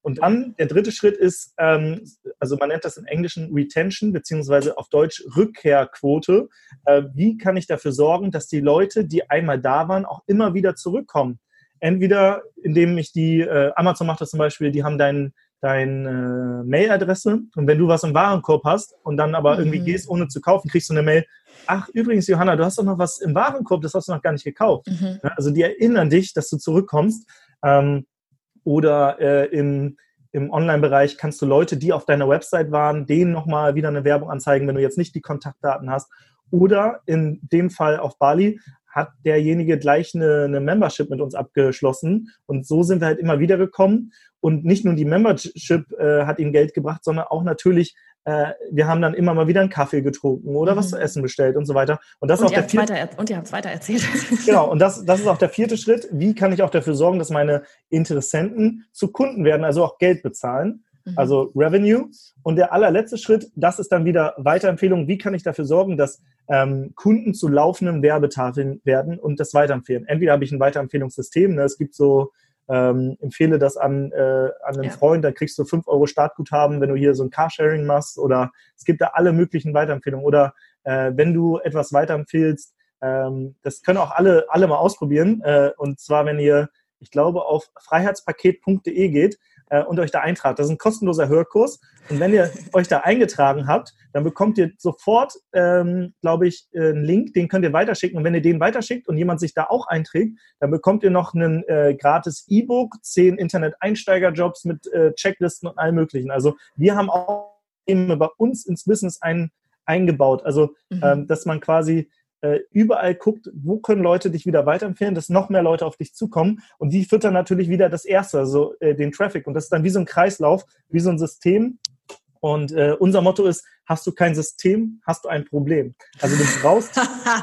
Und dann der dritte Schritt ist, ähm, also man nennt das im Englischen Retention, beziehungsweise auf Deutsch Rückkehrquote. Äh, wie kann ich dafür sorgen, dass die Leute, die einmal da waren, auch immer wieder zurückkommen? Entweder indem ich die, äh, Amazon macht das zum Beispiel, die haben dein, deine äh, Mailadresse und wenn du was im Warenkorb hast und dann aber mhm. irgendwie gehst, ohne zu kaufen, kriegst du eine Mail, ach übrigens Johanna, du hast doch noch was im Warenkorb, das hast du noch gar nicht gekauft. Mhm. Also die erinnern dich, dass du zurückkommst. Ähm, oder äh, im, im Online-Bereich kannst du Leute, die auf deiner Website waren, denen nochmal wieder eine Werbung anzeigen, wenn du jetzt nicht die Kontaktdaten hast. Oder in dem Fall auf Bali hat derjenige gleich eine, eine Membership mit uns abgeschlossen. Und so sind wir halt immer wieder gekommen. Und nicht nur die Membership äh, hat ihm Geld gebracht, sondern auch natürlich, äh, wir haben dann immer mal wieder einen Kaffee getrunken oder mhm. was zu essen bestellt und so weiter. Und das und ist auch der vierte, weiter, und ihr habt es weiter erzählt. Genau, und das, das ist auch der vierte Schritt. Wie kann ich auch dafür sorgen, dass meine Interessenten zu Kunden werden, also auch Geld bezahlen? Mhm. Also Revenue. Und der allerletzte Schritt, das ist dann wieder Weiterempfehlung. Wie kann ich dafür sorgen, dass ähm, Kunden zu laufenden Werbetafeln werden und das weiterempfehlen? Entweder habe ich ein Weiterempfehlungssystem, ne? es gibt so, ähm, empfehle das an, äh, an einen ja. Freund, dann kriegst du 5 Euro Startguthaben, wenn du hier so ein Carsharing machst oder es gibt da alle möglichen Weiterempfehlungen oder äh, wenn du etwas weiterempfehlst, ähm, das können auch alle, alle mal ausprobieren äh, und zwar, wenn ihr, ich glaube, auf freiheitspaket.de geht, äh, und euch da eintragt. Das ist ein kostenloser Hörkurs. Und wenn ihr euch da eingetragen habt, dann bekommt ihr sofort, ähm, glaube ich, äh, einen Link, den könnt ihr weiterschicken. Und wenn ihr den weiterschickt und jemand sich da auch einträgt, dann bekommt ihr noch einen äh, gratis E-Book, zehn Internet-Einsteiger-Jobs mit äh, Checklisten und allem Möglichen. Also wir haben auch bei uns ins Business ein, eingebaut. Also, mhm. ähm, dass man quasi äh, überall guckt, wo können Leute dich wieder weiterempfehlen, dass noch mehr Leute auf dich zukommen und die füttern natürlich wieder das Erste, also äh, den Traffic und das ist dann wie so ein Kreislauf, wie so ein System und äh, unser Motto ist, hast du kein System, hast du ein Problem. Also du brauchst...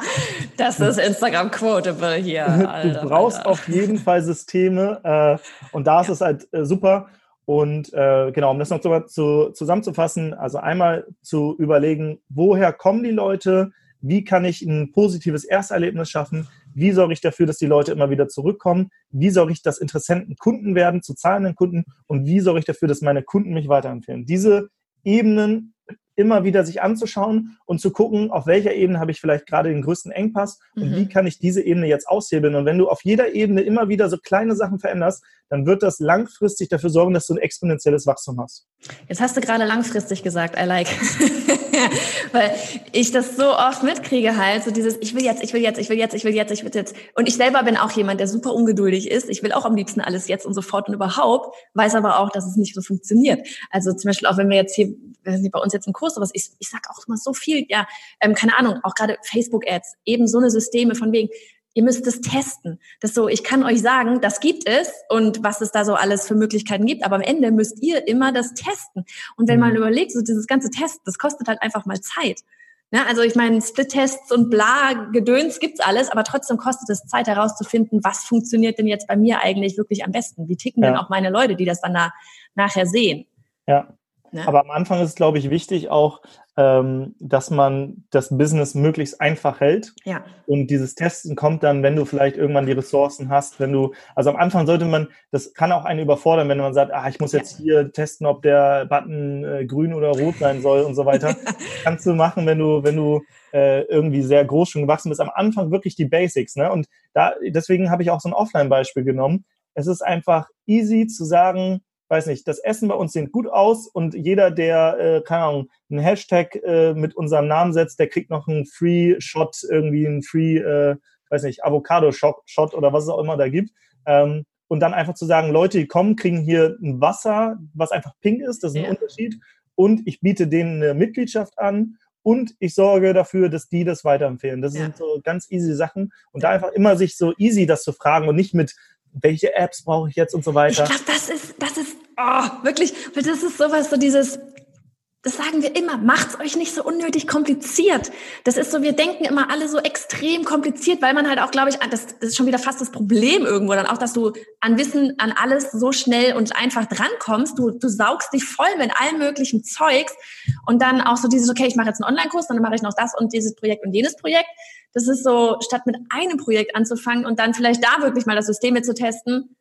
das ist Instagram-Quotable hier. Alter, du brauchst Alter. auf jeden Fall Systeme äh, und da ist ja. es halt äh, super. Und äh, genau, um das noch so zu, zusammenzufassen, also einmal zu überlegen, woher kommen die Leute, wie kann ich ein positives Ersterlebnis schaffen, wie sorge ich dafür, dass die Leute immer wieder zurückkommen, wie sorge ich, dass Interessenten Kunden werden, zu zahlenden Kunden und wie sorge ich dafür, dass meine Kunden mich weiterempfehlen. Diese Ebenen immer wieder sich anzuschauen und zu gucken, auf welcher Ebene habe ich vielleicht gerade den größten Engpass und mhm. wie kann ich diese Ebene jetzt aushebeln. Und wenn du auf jeder Ebene immer wieder so kleine Sachen veränderst, dann wird das langfristig dafür sorgen, dass du ein exponentielles Wachstum hast. Jetzt hast du gerade langfristig gesagt, I like. Weil ich das so oft mitkriege halt, so dieses, ich will jetzt, ich will jetzt, ich will jetzt, ich will jetzt, ich will jetzt. Und ich selber bin auch jemand, der super ungeduldig ist. Ich will auch am liebsten alles jetzt und sofort und überhaupt, weiß aber auch, dass es nicht so funktioniert. Also zum Beispiel auch, wenn wir jetzt hier, bei uns jetzt im Kurs sowas, ich, ich sag auch immer so viel, ja, ähm, keine Ahnung, auch gerade Facebook-Ads, eben so eine Systeme von wegen, ihr müsst es testen. Das so, ich kann euch sagen, das gibt es und was es da so alles für Möglichkeiten gibt, aber am Ende müsst ihr immer das testen. Und wenn man mhm. überlegt, so dieses ganze Test, das kostet halt einfach mal Zeit. Ja, also ich meine, Split-Tests und bla, Gedöns gibt's alles, aber trotzdem kostet es Zeit herauszufinden, was funktioniert denn jetzt bei mir eigentlich wirklich am besten? Wie ticken ja. denn auch meine Leute, die das dann da nachher sehen? Ja. Ne? Aber am Anfang ist es, glaube ich, wichtig auch, ähm, dass man das Business möglichst einfach hält. Ja. Und dieses Testen kommt dann, wenn du vielleicht irgendwann die Ressourcen hast, wenn du, also am Anfang sollte man, das kann auch einen überfordern, wenn man sagt, ah, ich muss jetzt hier testen, ob der Button äh, grün oder rot sein soll und so weiter. Kannst du machen, wenn du, wenn du äh, irgendwie sehr groß schon gewachsen bist. Am Anfang wirklich die Basics, ne? Und da, deswegen habe ich auch so ein Offline-Beispiel genommen. Es ist einfach easy zu sagen, weiß nicht, das Essen bei uns sieht gut aus und jeder, der, äh, keine Ahnung, einen Hashtag äh, mit unserem Namen setzt, der kriegt noch einen Free Shot, irgendwie einen Free, äh, weiß nicht, Avocado Shot, Shot oder was es auch immer da gibt. Ähm, und dann einfach zu sagen, Leute, die kommen, kriegen hier ein Wasser, was einfach pink ist, das ist ein ja. Unterschied. Und ich biete denen eine Mitgliedschaft an und ich sorge dafür, dass die das weiterempfehlen. Das ja. sind so ganz easy Sachen. Und da einfach immer sich so easy das zu fragen und nicht mit, welche Apps brauche ich jetzt und so weiter. Ich glaube, das ist, das ist, oh, wirklich, das ist sowas, so dieses, das sagen wir immer, macht's euch nicht so unnötig kompliziert. Das ist so, wir denken immer alle so extrem kompliziert, weil man halt auch, glaube ich, das, das ist schon wieder fast das Problem irgendwo dann auch, dass du an Wissen, an alles so schnell und einfach drankommst. Du, du saugst dich voll mit allem möglichen Zeugs und dann auch so dieses, okay, ich mache jetzt einen Online-Kurs, dann mache ich noch das und dieses Projekt und jenes Projekt. Das ist so, statt mit einem Projekt anzufangen und dann vielleicht da wirklich mal das System mit zu testen,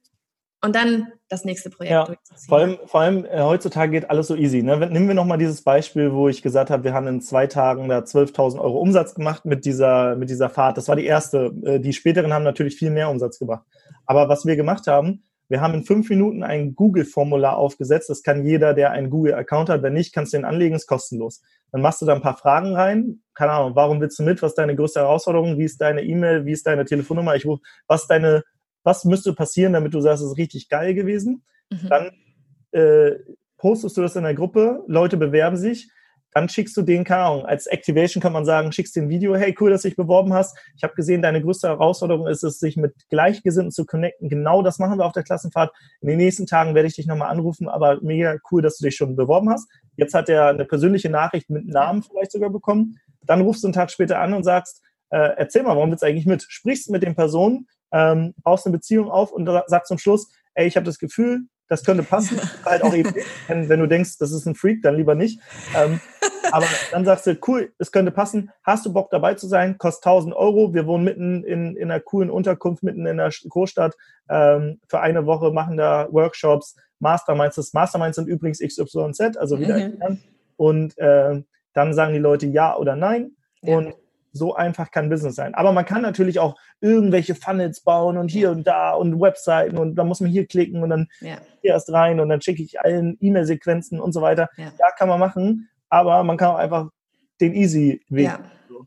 und dann das nächste Projekt ja, durchzuziehen. Vor allem, vor allem äh, heutzutage geht alles so easy. Ne? Nehmen wir nochmal dieses Beispiel, wo ich gesagt habe, wir haben in zwei Tagen da 12.000 Euro Umsatz gemacht mit dieser, mit dieser Fahrt. Das war die erste. Äh, die späteren haben natürlich viel mehr Umsatz gemacht. Aber was wir gemacht haben, wir haben in fünf Minuten ein Google-Formular aufgesetzt. Das kann jeder, der einen Google-Account hat. Wenn nicht, kannst du den anlegen, ist kostenlos. Dann machst du da ein paar Fragen rein. Keine Ahnung, warum willst du mit? Was ist deine größte Herausforderung? Wie ist deine E-Mail? Wie ist deine Telefonnummer? Ich rufe, was ist deine was müsste passieren, damit du sagst, es ist richtig geil gewesen. Mhm. Dann äh, postest du das in der Gruppe, Leute bewerben sich, dann schickst du den, keine Ahnung, als Activation kann man sagen, schickst den Video, hey, cool, dass du dich beworben hast. Ich habe gesehen, deine größte Herausforderung ist es, sich mit Gleichgesinnten zu connecten. Genau das machen wir auf der Klassenfahrt. In den nächsten Tagen werde ich dich nochmal anrufen, aber mega cool, dass du dich schon beworben hast. Jetzt hat er eine persönliche Nachricht mit Namen vielleicht sogar bekommen. Dann rufst du einen Tag später an und sagst, äh, erzähl mal, warum willst du eigentlich mit? Sprichst mit den Personen, ähm, baust eine Beziehung auf und sagst zum Schluss, ey, ich habe das Gefühl, das könnte passen. halt auch eben, wenn, du denkst, das ist ein Freak, dann lieber nicht. Ähm, aber dann sagst du, cool, es könnte passen. Hast du Bock dabei zu sein? Kostet 1000 Euro. Wir wohnen mitten in, in einer coolen Unterkunft, mitten in der Großstadt. Ähm, für eine Woche machen da Workshops, Masterminds. Das Masterminds sind übrigens XYZ, also wieder mhm. Und äh, dann sagen die Leute ja oder nein. Ja. Und so einfach kann Business sein. Aber man kann natürlich auch irgendwelche Funnels bauen und hier und da und Webseiten und da muss man hier klicken und dann ja. hier erst rein und dann schicke ich allen E-Mail-Sequenzen und so weiter. Ja. ja. kann man machen, aber man kann auch einfach den easy Weg. Ja.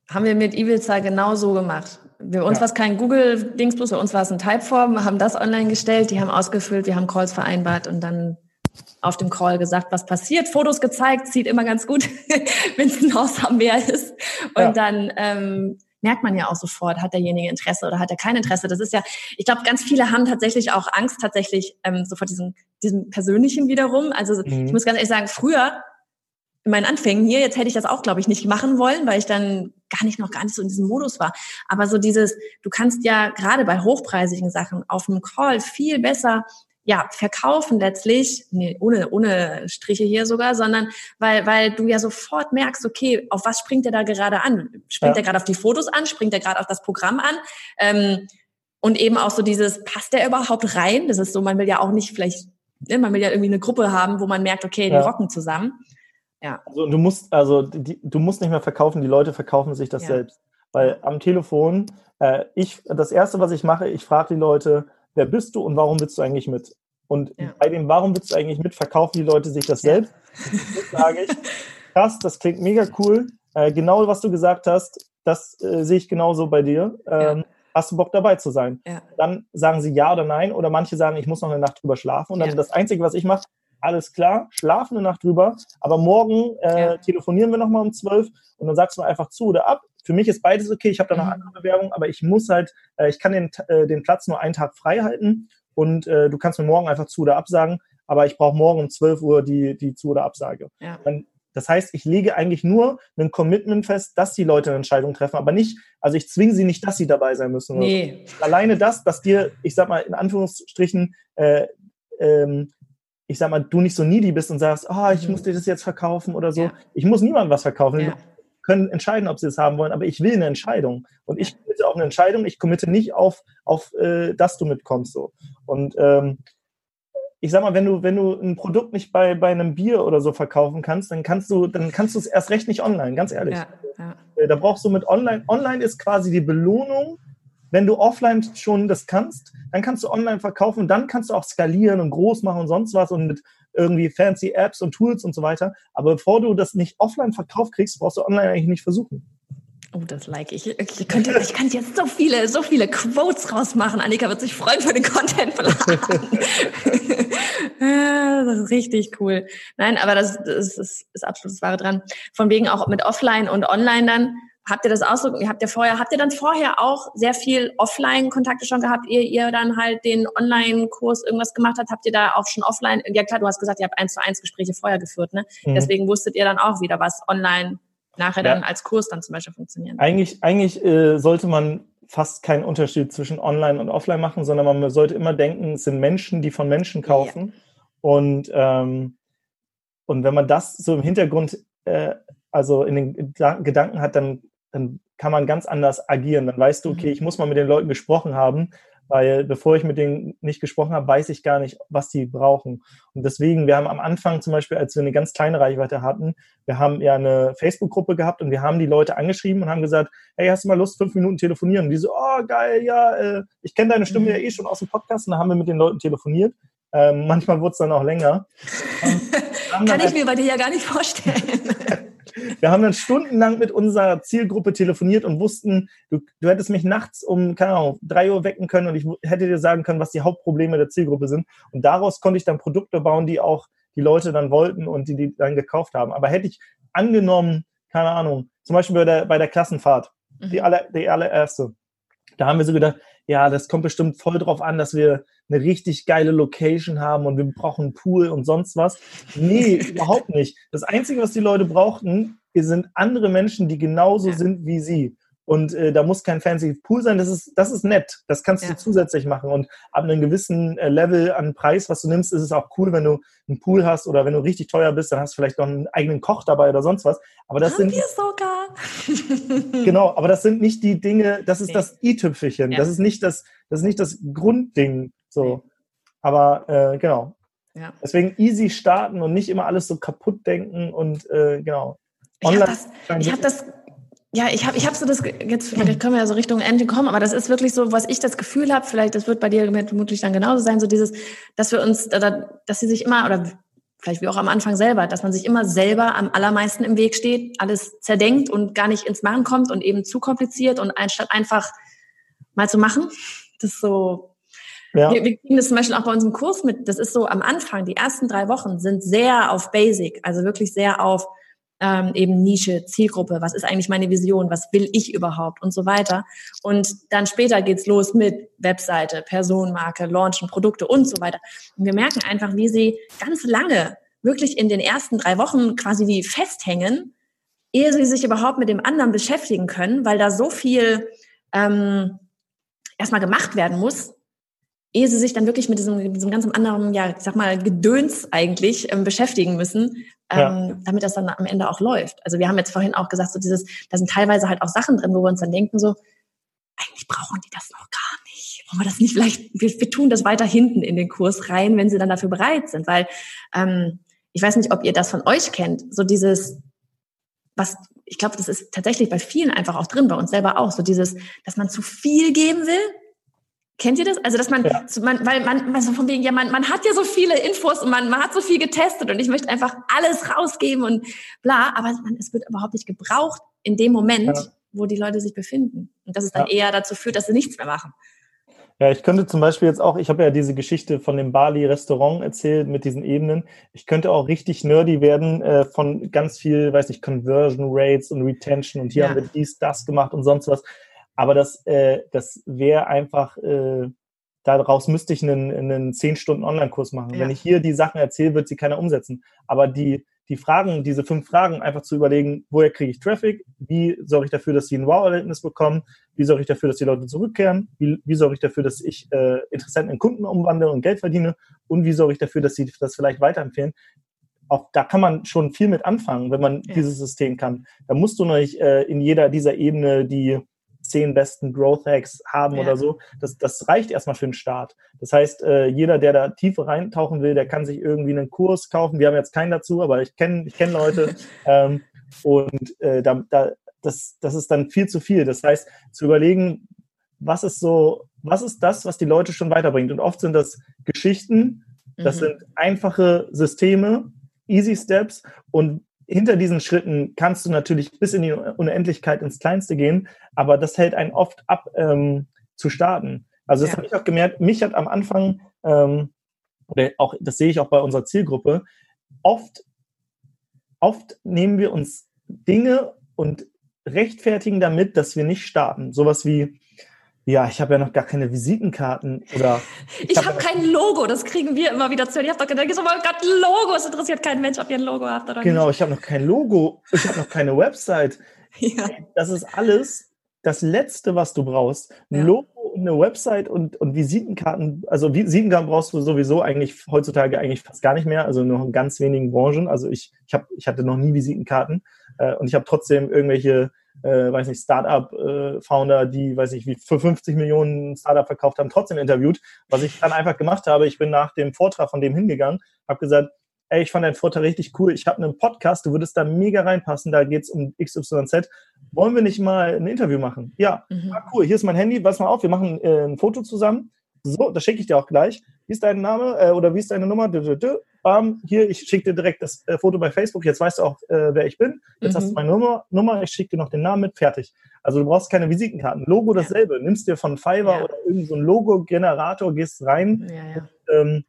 Haben wir mit Ibilza genau so gemacht. Bei uns ja. war es kein Google-Dings bloß, bei uns war es ein Typeform, haben das online gestellt, die haben ausgefüllt, wir haben Calls vereinbart und dann auf dem Call gesagt, was passiert, Fotos gezeigt, sieht immer ganz gut, wenn es ein Haus am Meer ist. Und ja. dann, ähm, merkt man ja auch sofort, hat derjenige Interesse oder hat er kein Interesse. Das ist ja, ich glaube, ganz viele haben tatsächlich auch Angst, tatsächlich ähm, sofort diesen, diesem Persönlichen wiederum. Also mhm. ich muss ganz ehrlich sagen, früher in meinen Anfängen hier, jetzt hätte ich das auch, glaube ich, nicht machen wollen, weil ich dann gar nicht noch gar nicht so in diesem Modus war. Aber so dieses, du kannst ja gerade bei hochpreisigen Sachen auf einem Call viel besser ja, verkaufen letztlich, nee, ohne, ohne Striche hier sogar, sondern weil, weil du ja sofort merkst, okay, auf was springt er da gerade an? Springt ja. er gerade auf die Fotos an? Springt er gerade auf das Programm an? Ähm, und eben auch so dieses, passt der überhaupt rein? Das ist so, man will ja auch nicht vielleicht, ne, man will ja irgendwie eine Gruppe haben, wo man merkt, okay, die ja. rocken zusammen. Ja. Also du musst, also die, du musst nicht mehr verkaufen, die Leute verkaufen sich das ja. selbst. Weil am Telefon, äh, ich, das erste, was ich mache, ich frage die Leute, wer bist du und warum willst du eigentlich mit? Und ja. bei dem, warum willst du eigentlich mit, verkaufen die Leute sich das selbst. Ja. sage ich, krass, das klingt mega cool. Äh, genau, was du gesagt hast, das äh, sehe ich genauso bei dir. Ähm, ja. Hast du Bock dabei zu sein? Dann sagen sie ja oder nein oder manche sagen, ich muss noch eine Nacht drüber schlafen. Und dann das Einzige, was ich mache, alles klar, schlafen eine Nacht drüber, aber morgen äh, telefonieren wir nochmal um zwölf und dann sagst du einfach zu oder ab. Für mich ist beides okay, ich habe da noch mhm. andere Bewerbungen, aber ich muss halt, äh, ich kann den, äh, den Platz nur einen Tag frei halten und äh, du kannst mir morgen einfach zu oder absagen, aber ich brauche morgen um 12 Uhr die, die zu oder Absage. Ja. Dann, das heißt, ich lege eigentlich nur ein Commitment fest, dass die Leute eine Entscheidung treffen, aber nicht, also ich zwinge sie nicht, dass sie dabei sein müssen. Nee. So. Alleine das, dass dir, ich sag mal in Anführungsstrichen, äh, ähm, ich sag mal, du nicht so needy bist und sagst, ah, oh, ich mhm. muss dir das jetzt verkaufen oder so. Ja. Ich muss niemandem was verkaufen. Ja können entscheiden, ob sie es haben wollen, aber ich will eine Entscheidung. Und ich committe auf eine Entscheidung, ich committe nicht auf, auf äh, dass du mitkommst. So. Und ähm, ich sag mal, wenn du, wenn du ein Produkt nicht bei, bei einem Bier oder so verkaufen kannst, dann kannst du, dann kannst du es erst recht nicht online, ganz ehrlich. Ja, ja. Äh, da brauchst du mit online, online ist quasi die Belohnung, wenn du offline schon das kannst, dann kannst du online verkaufen, dann kannst du auch skalieren und groß machen und sonst was und mit irgendwie fancy Apps und Tools und so weiter. Aber bevor du das nicht offline verkauft kriegst, brauchst du online eigentlich nicht versuchen. Oh, das like ich. Ich könnte, ich könnte jetzt so viele, so viele Quotes rausmachen. Annika wird sich freuen für den Contentplan. das ist richtig cool. Nein, aber das, das ist, ist absolut das Wahre dran. Von wegen auch mit Offline und Online dann Habt ihr das auch so, habt ihr vorher, habt ihr dann vorher auch sehr viel Offline-Kontakte schon gehabt, ihr, ihr dann halt den Online-Kurs irgendwas gemacht habt? Habt ihr da auch schon offline, ja klar, du hast gesagt, ihr habt eins zu eins Gespräche vorher geführt, ne? Mhm. Deswegen wusstet ihr dann auch wieder, was online nachher ja. dann als Kurs dann zum Beispiel funktioniert. Eigentlich, eigentlich äh, sollte man fast keinen Unterschied zwischen online und offline machen, sondern man sollte immer denken, es sind Menschen, die von Menschen kaufen. Ja. Und, ähm, und wenn man das so im Hintergrund äh, also in den Gedanken hat, dann dann kann man ganz anders agieren. Dann weißt du, okay, mhm. ich muss mal mit den Leuten gesprochen haben, weil bevor ich mit denen nicht gesprochen habe, weiß ich gar nicht, was die brauchen. Und deswegen, wir haben am Anfang zum Beispiel, als wir eine ganz kleine Reichweite hatten, wir haben ja eine Facebook-Gruppe gehabt und wir haben die Leute angeschrieben und haben gesagt, hey, hast du mal Lust, fünf Minuten telefonieren? Und die so, oh, geil, ja, äh, ich kenne deine Stimme mhm. ja eh schon aus dem Podcast. Und dann haben wir mit den Leuten telefoniert. Ähm, manchmal wurde es dann auch länger. Kann ich mir bei dir ja gar nicht vorstellen. Wir haben dann stundenlang mit unserer Zielgruppe telefoniert und wussten, du, du hättest mich nachts um, keine Ahnung, drei Uhr wecken können und ich hätte dir sagen können, was die Hauptprobleme der Zielgruppe sind. Und daraus konnte ich dann Produkte bauen, die auch die Leute dann wollten und die die dann gekauft haben. Aber hätte ich angenommen, keine Ahnung, zum Beispiel bei der, bei der Klassenfahrt, mhm. die, aller, die allererste, da haben wir so gedacht, ja, das kommt bestimmt voll drauf an, dass wir eine richtig geile Location haben und wir brauchen einen Pool und sonst was. Nee, überhaupt nicht. Das Einzige, was die Leute brauchten, sind andere Menschen, die genauso sind wie sie. Und äh, da muss kein fancy Pool sein, das ist, das ist nett. Das kannst ja. du zusätzlich machen. Und ab einem gewissen äh, Level an Preis, was du nimmst, ist es auch cool, wenn du einen Pool hast oder wenn du richtig teuer bist, dann hast du vielleicht noch einen eigenen Koch dabei oder sonst was. Aber das Haben sind. Wir sogar. genau, aber das sind nicht die Dinge, das ist nee. das i-Tüpfelchen. Ja. Das ist nicht das, das ist nicht das Grundding. So. Nee. Aber äh, genau. Ja. Deswegen easy starten und nicht immer alles so kaputt denken und äh, genau. Online ich habe das, hab das ja, ich habe ich hab so das, jetzt vielleicht können wir ja so Richtung Ende kommen, aber das ist wirklich so, was ich das Gefühl habe, vielleicht, das wird bei dir vermutlich dann genauso sein, so dieses, dass wir uns, dass sie sich immer, oder vielleicht wie auch am Anfang selber, dass man sich immer selber am allermeisten im Weg steht, alles zerdenkt und gar nicht ins Machen kommt und eben zu kompliziert und anstatt einfach mal zu machen, das ist so, ja. Wir, wir kriegen das zum Beispiel auch bei unserem Kurs mit, das ist so am Anfang, die ersten drei Wochen sind sehr auf Basic, also wirklich sehr auf ähm, eben Nische, Zielgruppe, was ist eigentlich meine Vision, was will ich überhaupt und so weiter. Und dann später geht's los mit Webseite, Personenmarke, Launchen, Produkte und so weiter. Und wir merken einfach, wie sie ganz lange wirklich in den ersten drei Wochen quasi wie festhängen, ehe sie sich überhaupt mit dem anderen beschäftigen können, weil da so viel ähm, erstmal gemacht werden muss, ehe sie sich dann wirklich mit diesem, diesem ganzen anderen, ja, ich sag mal, Gedöns eigentlich ähm, beschäftigen müssen, ähm, ja. damit das dann am Ende auch läuft. Also wir haben jetzt vorhin auch gesagt, so dieses, da sind teilweise halt auch Sachen drin, wo wir uns dann denken, so, eigentlich brauchen die das noch gar nicht. Wollen wir das nicht vielleicht, wir, wir tun das weiter hinten in den Kurs rein, wenn sie dann dafür bereit sind, weil ähm, ich weiß nicht, ob ihr das von euch kennt, so dieses, was, ich glaube, das ist tatsächlich bei vielen einfach auch drin, bei uns selber auch, so dieses, dass man zu viel geben will. Kennt ihr das? Also, dass man, ja. man weil man, also von wegen, ja, man, man hat ja so viele Infos und man, man hat so viel getestet und ich möchte einfach alles rausgeben und bla, aber man, es wird überhaupt nicht gebraucht in dem Moment, ja. wo die Leute sich befinden. Und dass es dann ja. eher dazu führt, dass sie nichts mehr machen. Ja, ich könnte zum Beispiel jetzt auch, ich habe ja diese Geschichte von dem Bali-Restaurant erzählt mit diesen Ebenen. Ich könnte auch richtig nerdy werden äh, von ganz viel, weiß ich, Conversion Rates und Retention und hier ja. haben wir dies, das gemacht und sonst was. Aber das, äh, das wäre einfach, äh, daraus müsste ich einen, einen 10 Stunden Online-Kurs machen. Ja. Wenn ich hier die Sachen erzähle, wird sie keiner umsetzen. Aber die, die Fragen, diese fünf Fragen einfach zu überlegen, woher kriege ich Traffic, wie sorge ich dafür, dass sie ein Wow-Erlebnis bekommen, wie sorge ich dafür, dass die Leute zurückkehren, wie, wie sorge ich dafür, dass ich äh, Interessenten in Kunden umwandle und Geld verdiene und wie sorge ich dafür, dass sie das vielleicht weiterempfehlen. Auch da kann man schon viel mit anfangen, wenn man ja. dieses System kann. Da musst du noch nicht äh, in jeder dieser Ebene die zehn besten Growth Hacks haben ja. oder so. Das, das reicht erstmal für den Start. Das heißt, äh, jeder, der da tiefer reintauchen will, der kann sich irgendwie einen Kurs kaufen. Wir haben jetzt keinen dazu, aber ich kenne ich kenn Leute. ähm, und äh, da, da, das, das ist dann viel zu viel. Das heißt, zu überlegen, was ist so, was ist das, was die Leute schon weiterbringt? Und oft sind das Geschichten, das mhm. sind einfache Systeme, Easy Steps und hinter diesen Schritten kannst du natürlich bis in die Unendlichkeit ins Kleinste gehen, aber das hält einen oft ab, ähm, zu starten. Also das ja. habe ich auch gemerkt, mich hat am Anfang, ähm, oder auch, das sehe ich auch bei unserer Zielgruppe, oft, oft nehmen wir uns Dinge und rechtfertigen damit, dass wir nicht starten. Sowas wie, ja, ich habe ja noch gar keine Visitenkarten oder. Ich, ich habe hab kein Logo, das kriegen wir immer wieder zu. Ich habe doch gedacht, ich oh Gott, ein Logo. Es interessiert keinen Mensch, ob ihr ein Logo habt oder genau, nicht. Genau, ich habe noch kein Logo, ich habe noch keine Website. ja. Das ist alles das Letzte, was du brauchst. Ein ja. Logo und eine Website und, und Visitenkarten. Also Visitenkarten brauchst du sowieso eigentlich heutzutage eigentlich fast gar nicht mehr, also nur in ganz wenigen Branchen. Also ich, ich, hab, ich hatte noch nie Visitenkarten äh, und ich habe trotzdem irgendwelche äh, weiß nicht, Startup-Founder, äh, die, weiß ich, wie für 50 Millionen Startup verkauft haben, trotzdem interviewt. Was ich dann einfach gemacht habe, ich bin nach dem Vortrag von dem hingegangen, habe gesagt, ey, ich fand deinen Vortrag richtig cool. Ich habe einen Podcast, du würdest da mega reinpassen, da geht's um XYZ. Wollen wir nicht mal ein Interview machen? Ja, mhm. ah, cool, hier ist mein Handy, pass mal auf, wir machen äh, ein Foto zusammen. So, das schicke ich dir auch gleich. Wie ist dein Name äh, oder wie ist deine Nummer? Bam, hier, ich schicke dir direkt das äh, Foto bei Facebook. Jetzt weißt du auch, äh, wer ich bin. Jetzt mhm. hast du mhm. meine Nummer, Nummer ich schicke dir noch den Namen mit, fertig. Also du brauchst keine Visitenkarten. Logo dasselbe. Nimmst dir von Fiverr ja. oder irgendein so Logo-Generator, gehst rein, ja, ja. Und,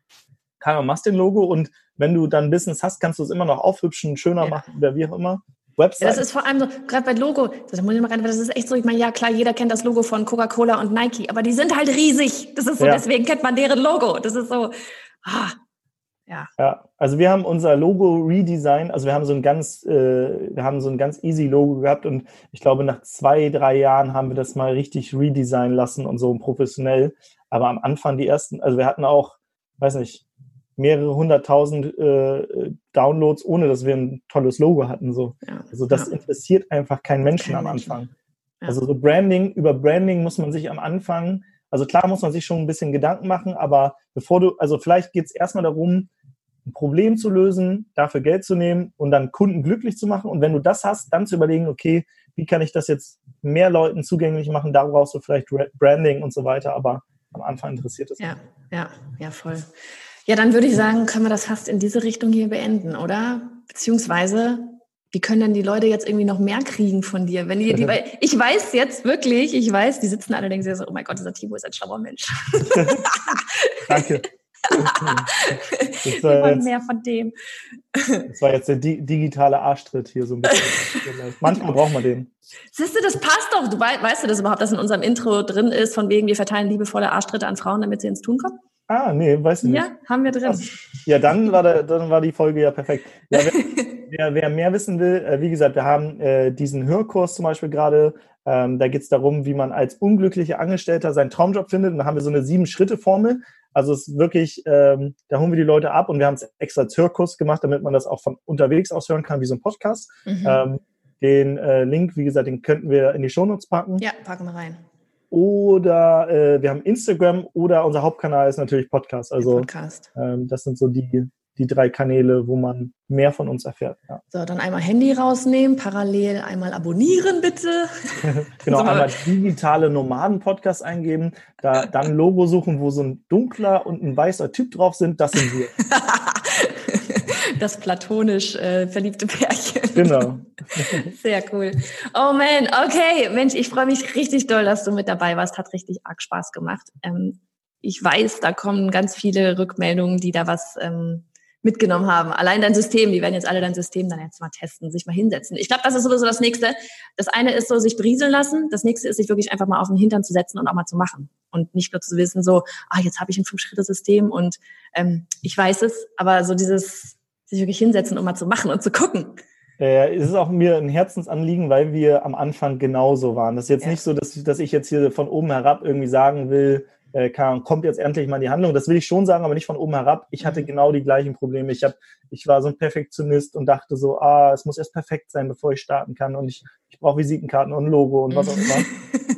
ähm, machst den Logo und wenn du dann Business hast, kannst du es immer noch aufhübschen, schöner machen oder wie auch immer. Website. Ja, das ist vor allem so, gerade bei Logo, das muss ich mal rein, das ist echt so, ich meine, ja klar, jeder kennt das Logo von Coca-Cola und Nike, aber die sind halt riesig. Das ist so, ja. deswegen kennt man deren Logo. Das ist so, ah, ja. Ja, also wir haben unser Logo Redesign, also wir haben so ein ganz, äh, wir haben so ein ganz easy Logo gehabt und ich glaube, nach zwei, drei Jahren haben wir das mal richtig redesign lassen und so professionell. Aber am Anfang die ersten, also wir hatten auch, weiß nicht, mehrere hunderttausend äh, Downloads, ohne dass wir ein tolles Logo hatten. So. Ja. Also das ja. interessiert einfach keinen Menschen Kein am Anfang. Menschen. Ja. Also so Branding, über Branding muss man sich am Anfang, also klar muss man sich schon ein bisschen Gedanken machen, aber bevor du, also vielleicht geht es erstmal darum, ein Problem zu lösen, dafür Geld zu nehmen und dann Kunden glücklich zu machen. Und wenn du das hast, dann zu überlegen, okay, wie kann ich das jetzt mehr Leuten zugänglich machen? Da brauchst du vielleicht Branding und so weiter, aber am Anfang interessiert es. Ja, ja, ja, voll. Ja, dann würde ich sagen, können wir das fast in diese Richtung hier beenden, oder? Beziehungsweise, wie können denn die Leute jetzt irgendwie noch mehr kriegen von dir? Wenn die, die, ich weiß jetzt wirklich, ich weiß, die sitzen alle denken sich so, oh mein Gott, dieser Timo ist ein schlauer Mensch. Danke. Wir wollen mehr von dem. Das war jetzt der di digitale Arschtritt hier so ein bisschen. Manchmal braucht man den. Siehst du, das passt doch. Du weißt, weißt du das überhaupt, dass in unserem Intro drin ist, von wegen wir verteilen liebevolle Arschtritte an Frauen, damit sie ins Tun kommen? Ah, nee, weiß ich nicht. Ja, haben wir drin. Ja, dann war, der, dann war die Folge ja perfekt. Ja, wer, wer, wer, mehr wissen will, äh, wie gesagt, wir haben äh, diesen Hörkurs zum Beispiel gerade. Ähm, da geht es darum, wie man als unglücklicher Angestellter seinen Traumjob findet. Und da haben wir so eine Sieben-Schritte-Formel. Also es ist wirklich, ähm, da holen wir die Leute ab und wir haben es extra Hörkurs gemacht, damit man das auch von unterwegs aus hören kann, wie so ein Podcast. Mhm. Ähm, den äh, Link, wie gesagt, den könnten wir in die Shownotes packen. Ja, packen wir rein oder äh, wir haben Instagram oder unser Hauptkanal ist natürlich Podcast. Also Podcast. Ähm, das sind so die, die drei Kanäle, wo man mehr von uns erfährt. Ja. So, dann einmal Handy rausnehmen, parallel einmal abonnieren bitte. genau, einmal digitale Nomaden-Podcast eingeben, da dann Logo suchen, wo so ein dunkler und ein weißer Typ drauf sind, das sind wir. das platonisch äh, verliebte Pärchen. Genau. Sehr cool. Oh man, okay, Mensch, ich freue mich richtig doll, dass du mit dabei warst. Hat richtig arg Spaß gemacht. Ähm, ich weiß, da kommen ganz viele Rückmeldungen, die da was ähm, mitgenommen haben. Allein dein System, die werden jetzt alle dein System dann jetzt mal testen, sich mal hinsetzen. Ich glaube, das ist sowieso das Nächste. Das eine ist so, sich berieseln lassen. Das nächste ist, sich wirklich einfach mal auf den Hintern zu setzen und auch mal zu machen. Und nicht nur zu wissen, so, ah, jetzt habe ich ein Fünf-Schritte-System und ähm, ich weiß es, aber so dieses sich wirklich hinsetzen, um mal zu machen und zu gucken. Äh, es ist auch mir ein Herzensanliegen, weil wir am Anfang genauso waren. Das ist jetzt ja. nicht so, dass, dass ich jetzt hier von oben herab irgendwie sagen will, äh, kann, kommt jetzt endlich mal in die Handlung. Das will ich schon sagen, aber nicht von oben herab. Ich hatte mhm. genau die gleichen Probleme. Ich, hab, ich war so ein Perfektionist und dachte so, ah, es muss erst perfekt sein, bevor ich starten kann. Und ich, ich brauche Visitenkarten und Logo und was auch immer.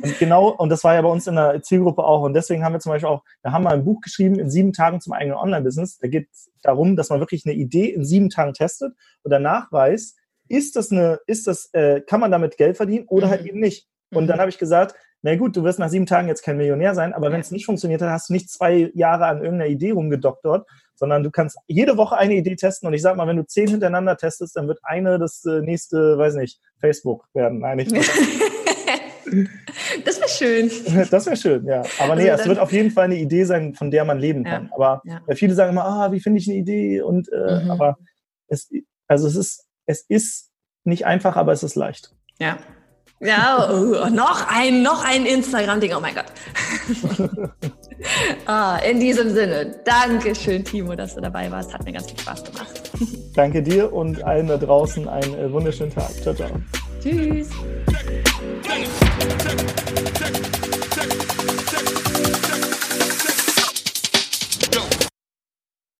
und genau, und das war ja bei uns in der Zielgruppe auch. Und deswegen haben wir zum Beispiel auch, wir haben mal ein Buch geschrieben in sieben Tagen zum eigenen Online-Business. Da geht es darum, dass man wirklich eine Idee in sieben Tagen testet und danach weiß, ist das eine, ist das, äh, kann man damit Geld verdienen oder halt mhm. halt eben nicht. Und dann mhm. habe ich gesagt, na gut, du wirst nach sieben Tagen jetzt kein Millionär sein, aber wenn es nicht funktioniert hat, hast du nicht zwei Jahre an irgendeiner Idee rumgedoktert, sondern du kannst jede Woche eine Idee testen und ich sag mal, wenn du zehn hintereinander testest, dann wird eine das äh, nächste, weiß nicht, Facebook werden. Nein, nicht. das wäre schön. Das wäre schön, ja. Aber nee, also es wird auf jeden Fall eine Idee sein, von der man leben kann. Ja, aber ja. viele sagen immer, ah, wie finde ich eine Idee? Und äh, mhm. aber es, also es ist, es ist nicht einfach, aber es ist leicht. Ja, ja, oh, noch ein, noch ein Instagram-Ding. Oh mein Gott. ah, in diesem Sinne, danke schön, Timo, dass du dabei warst. Hat mir ganz viel Spaß gemacht. danke dir und allen da draußen einen äh, wunderschönen Tag. Ciao, ciao. Tschüss.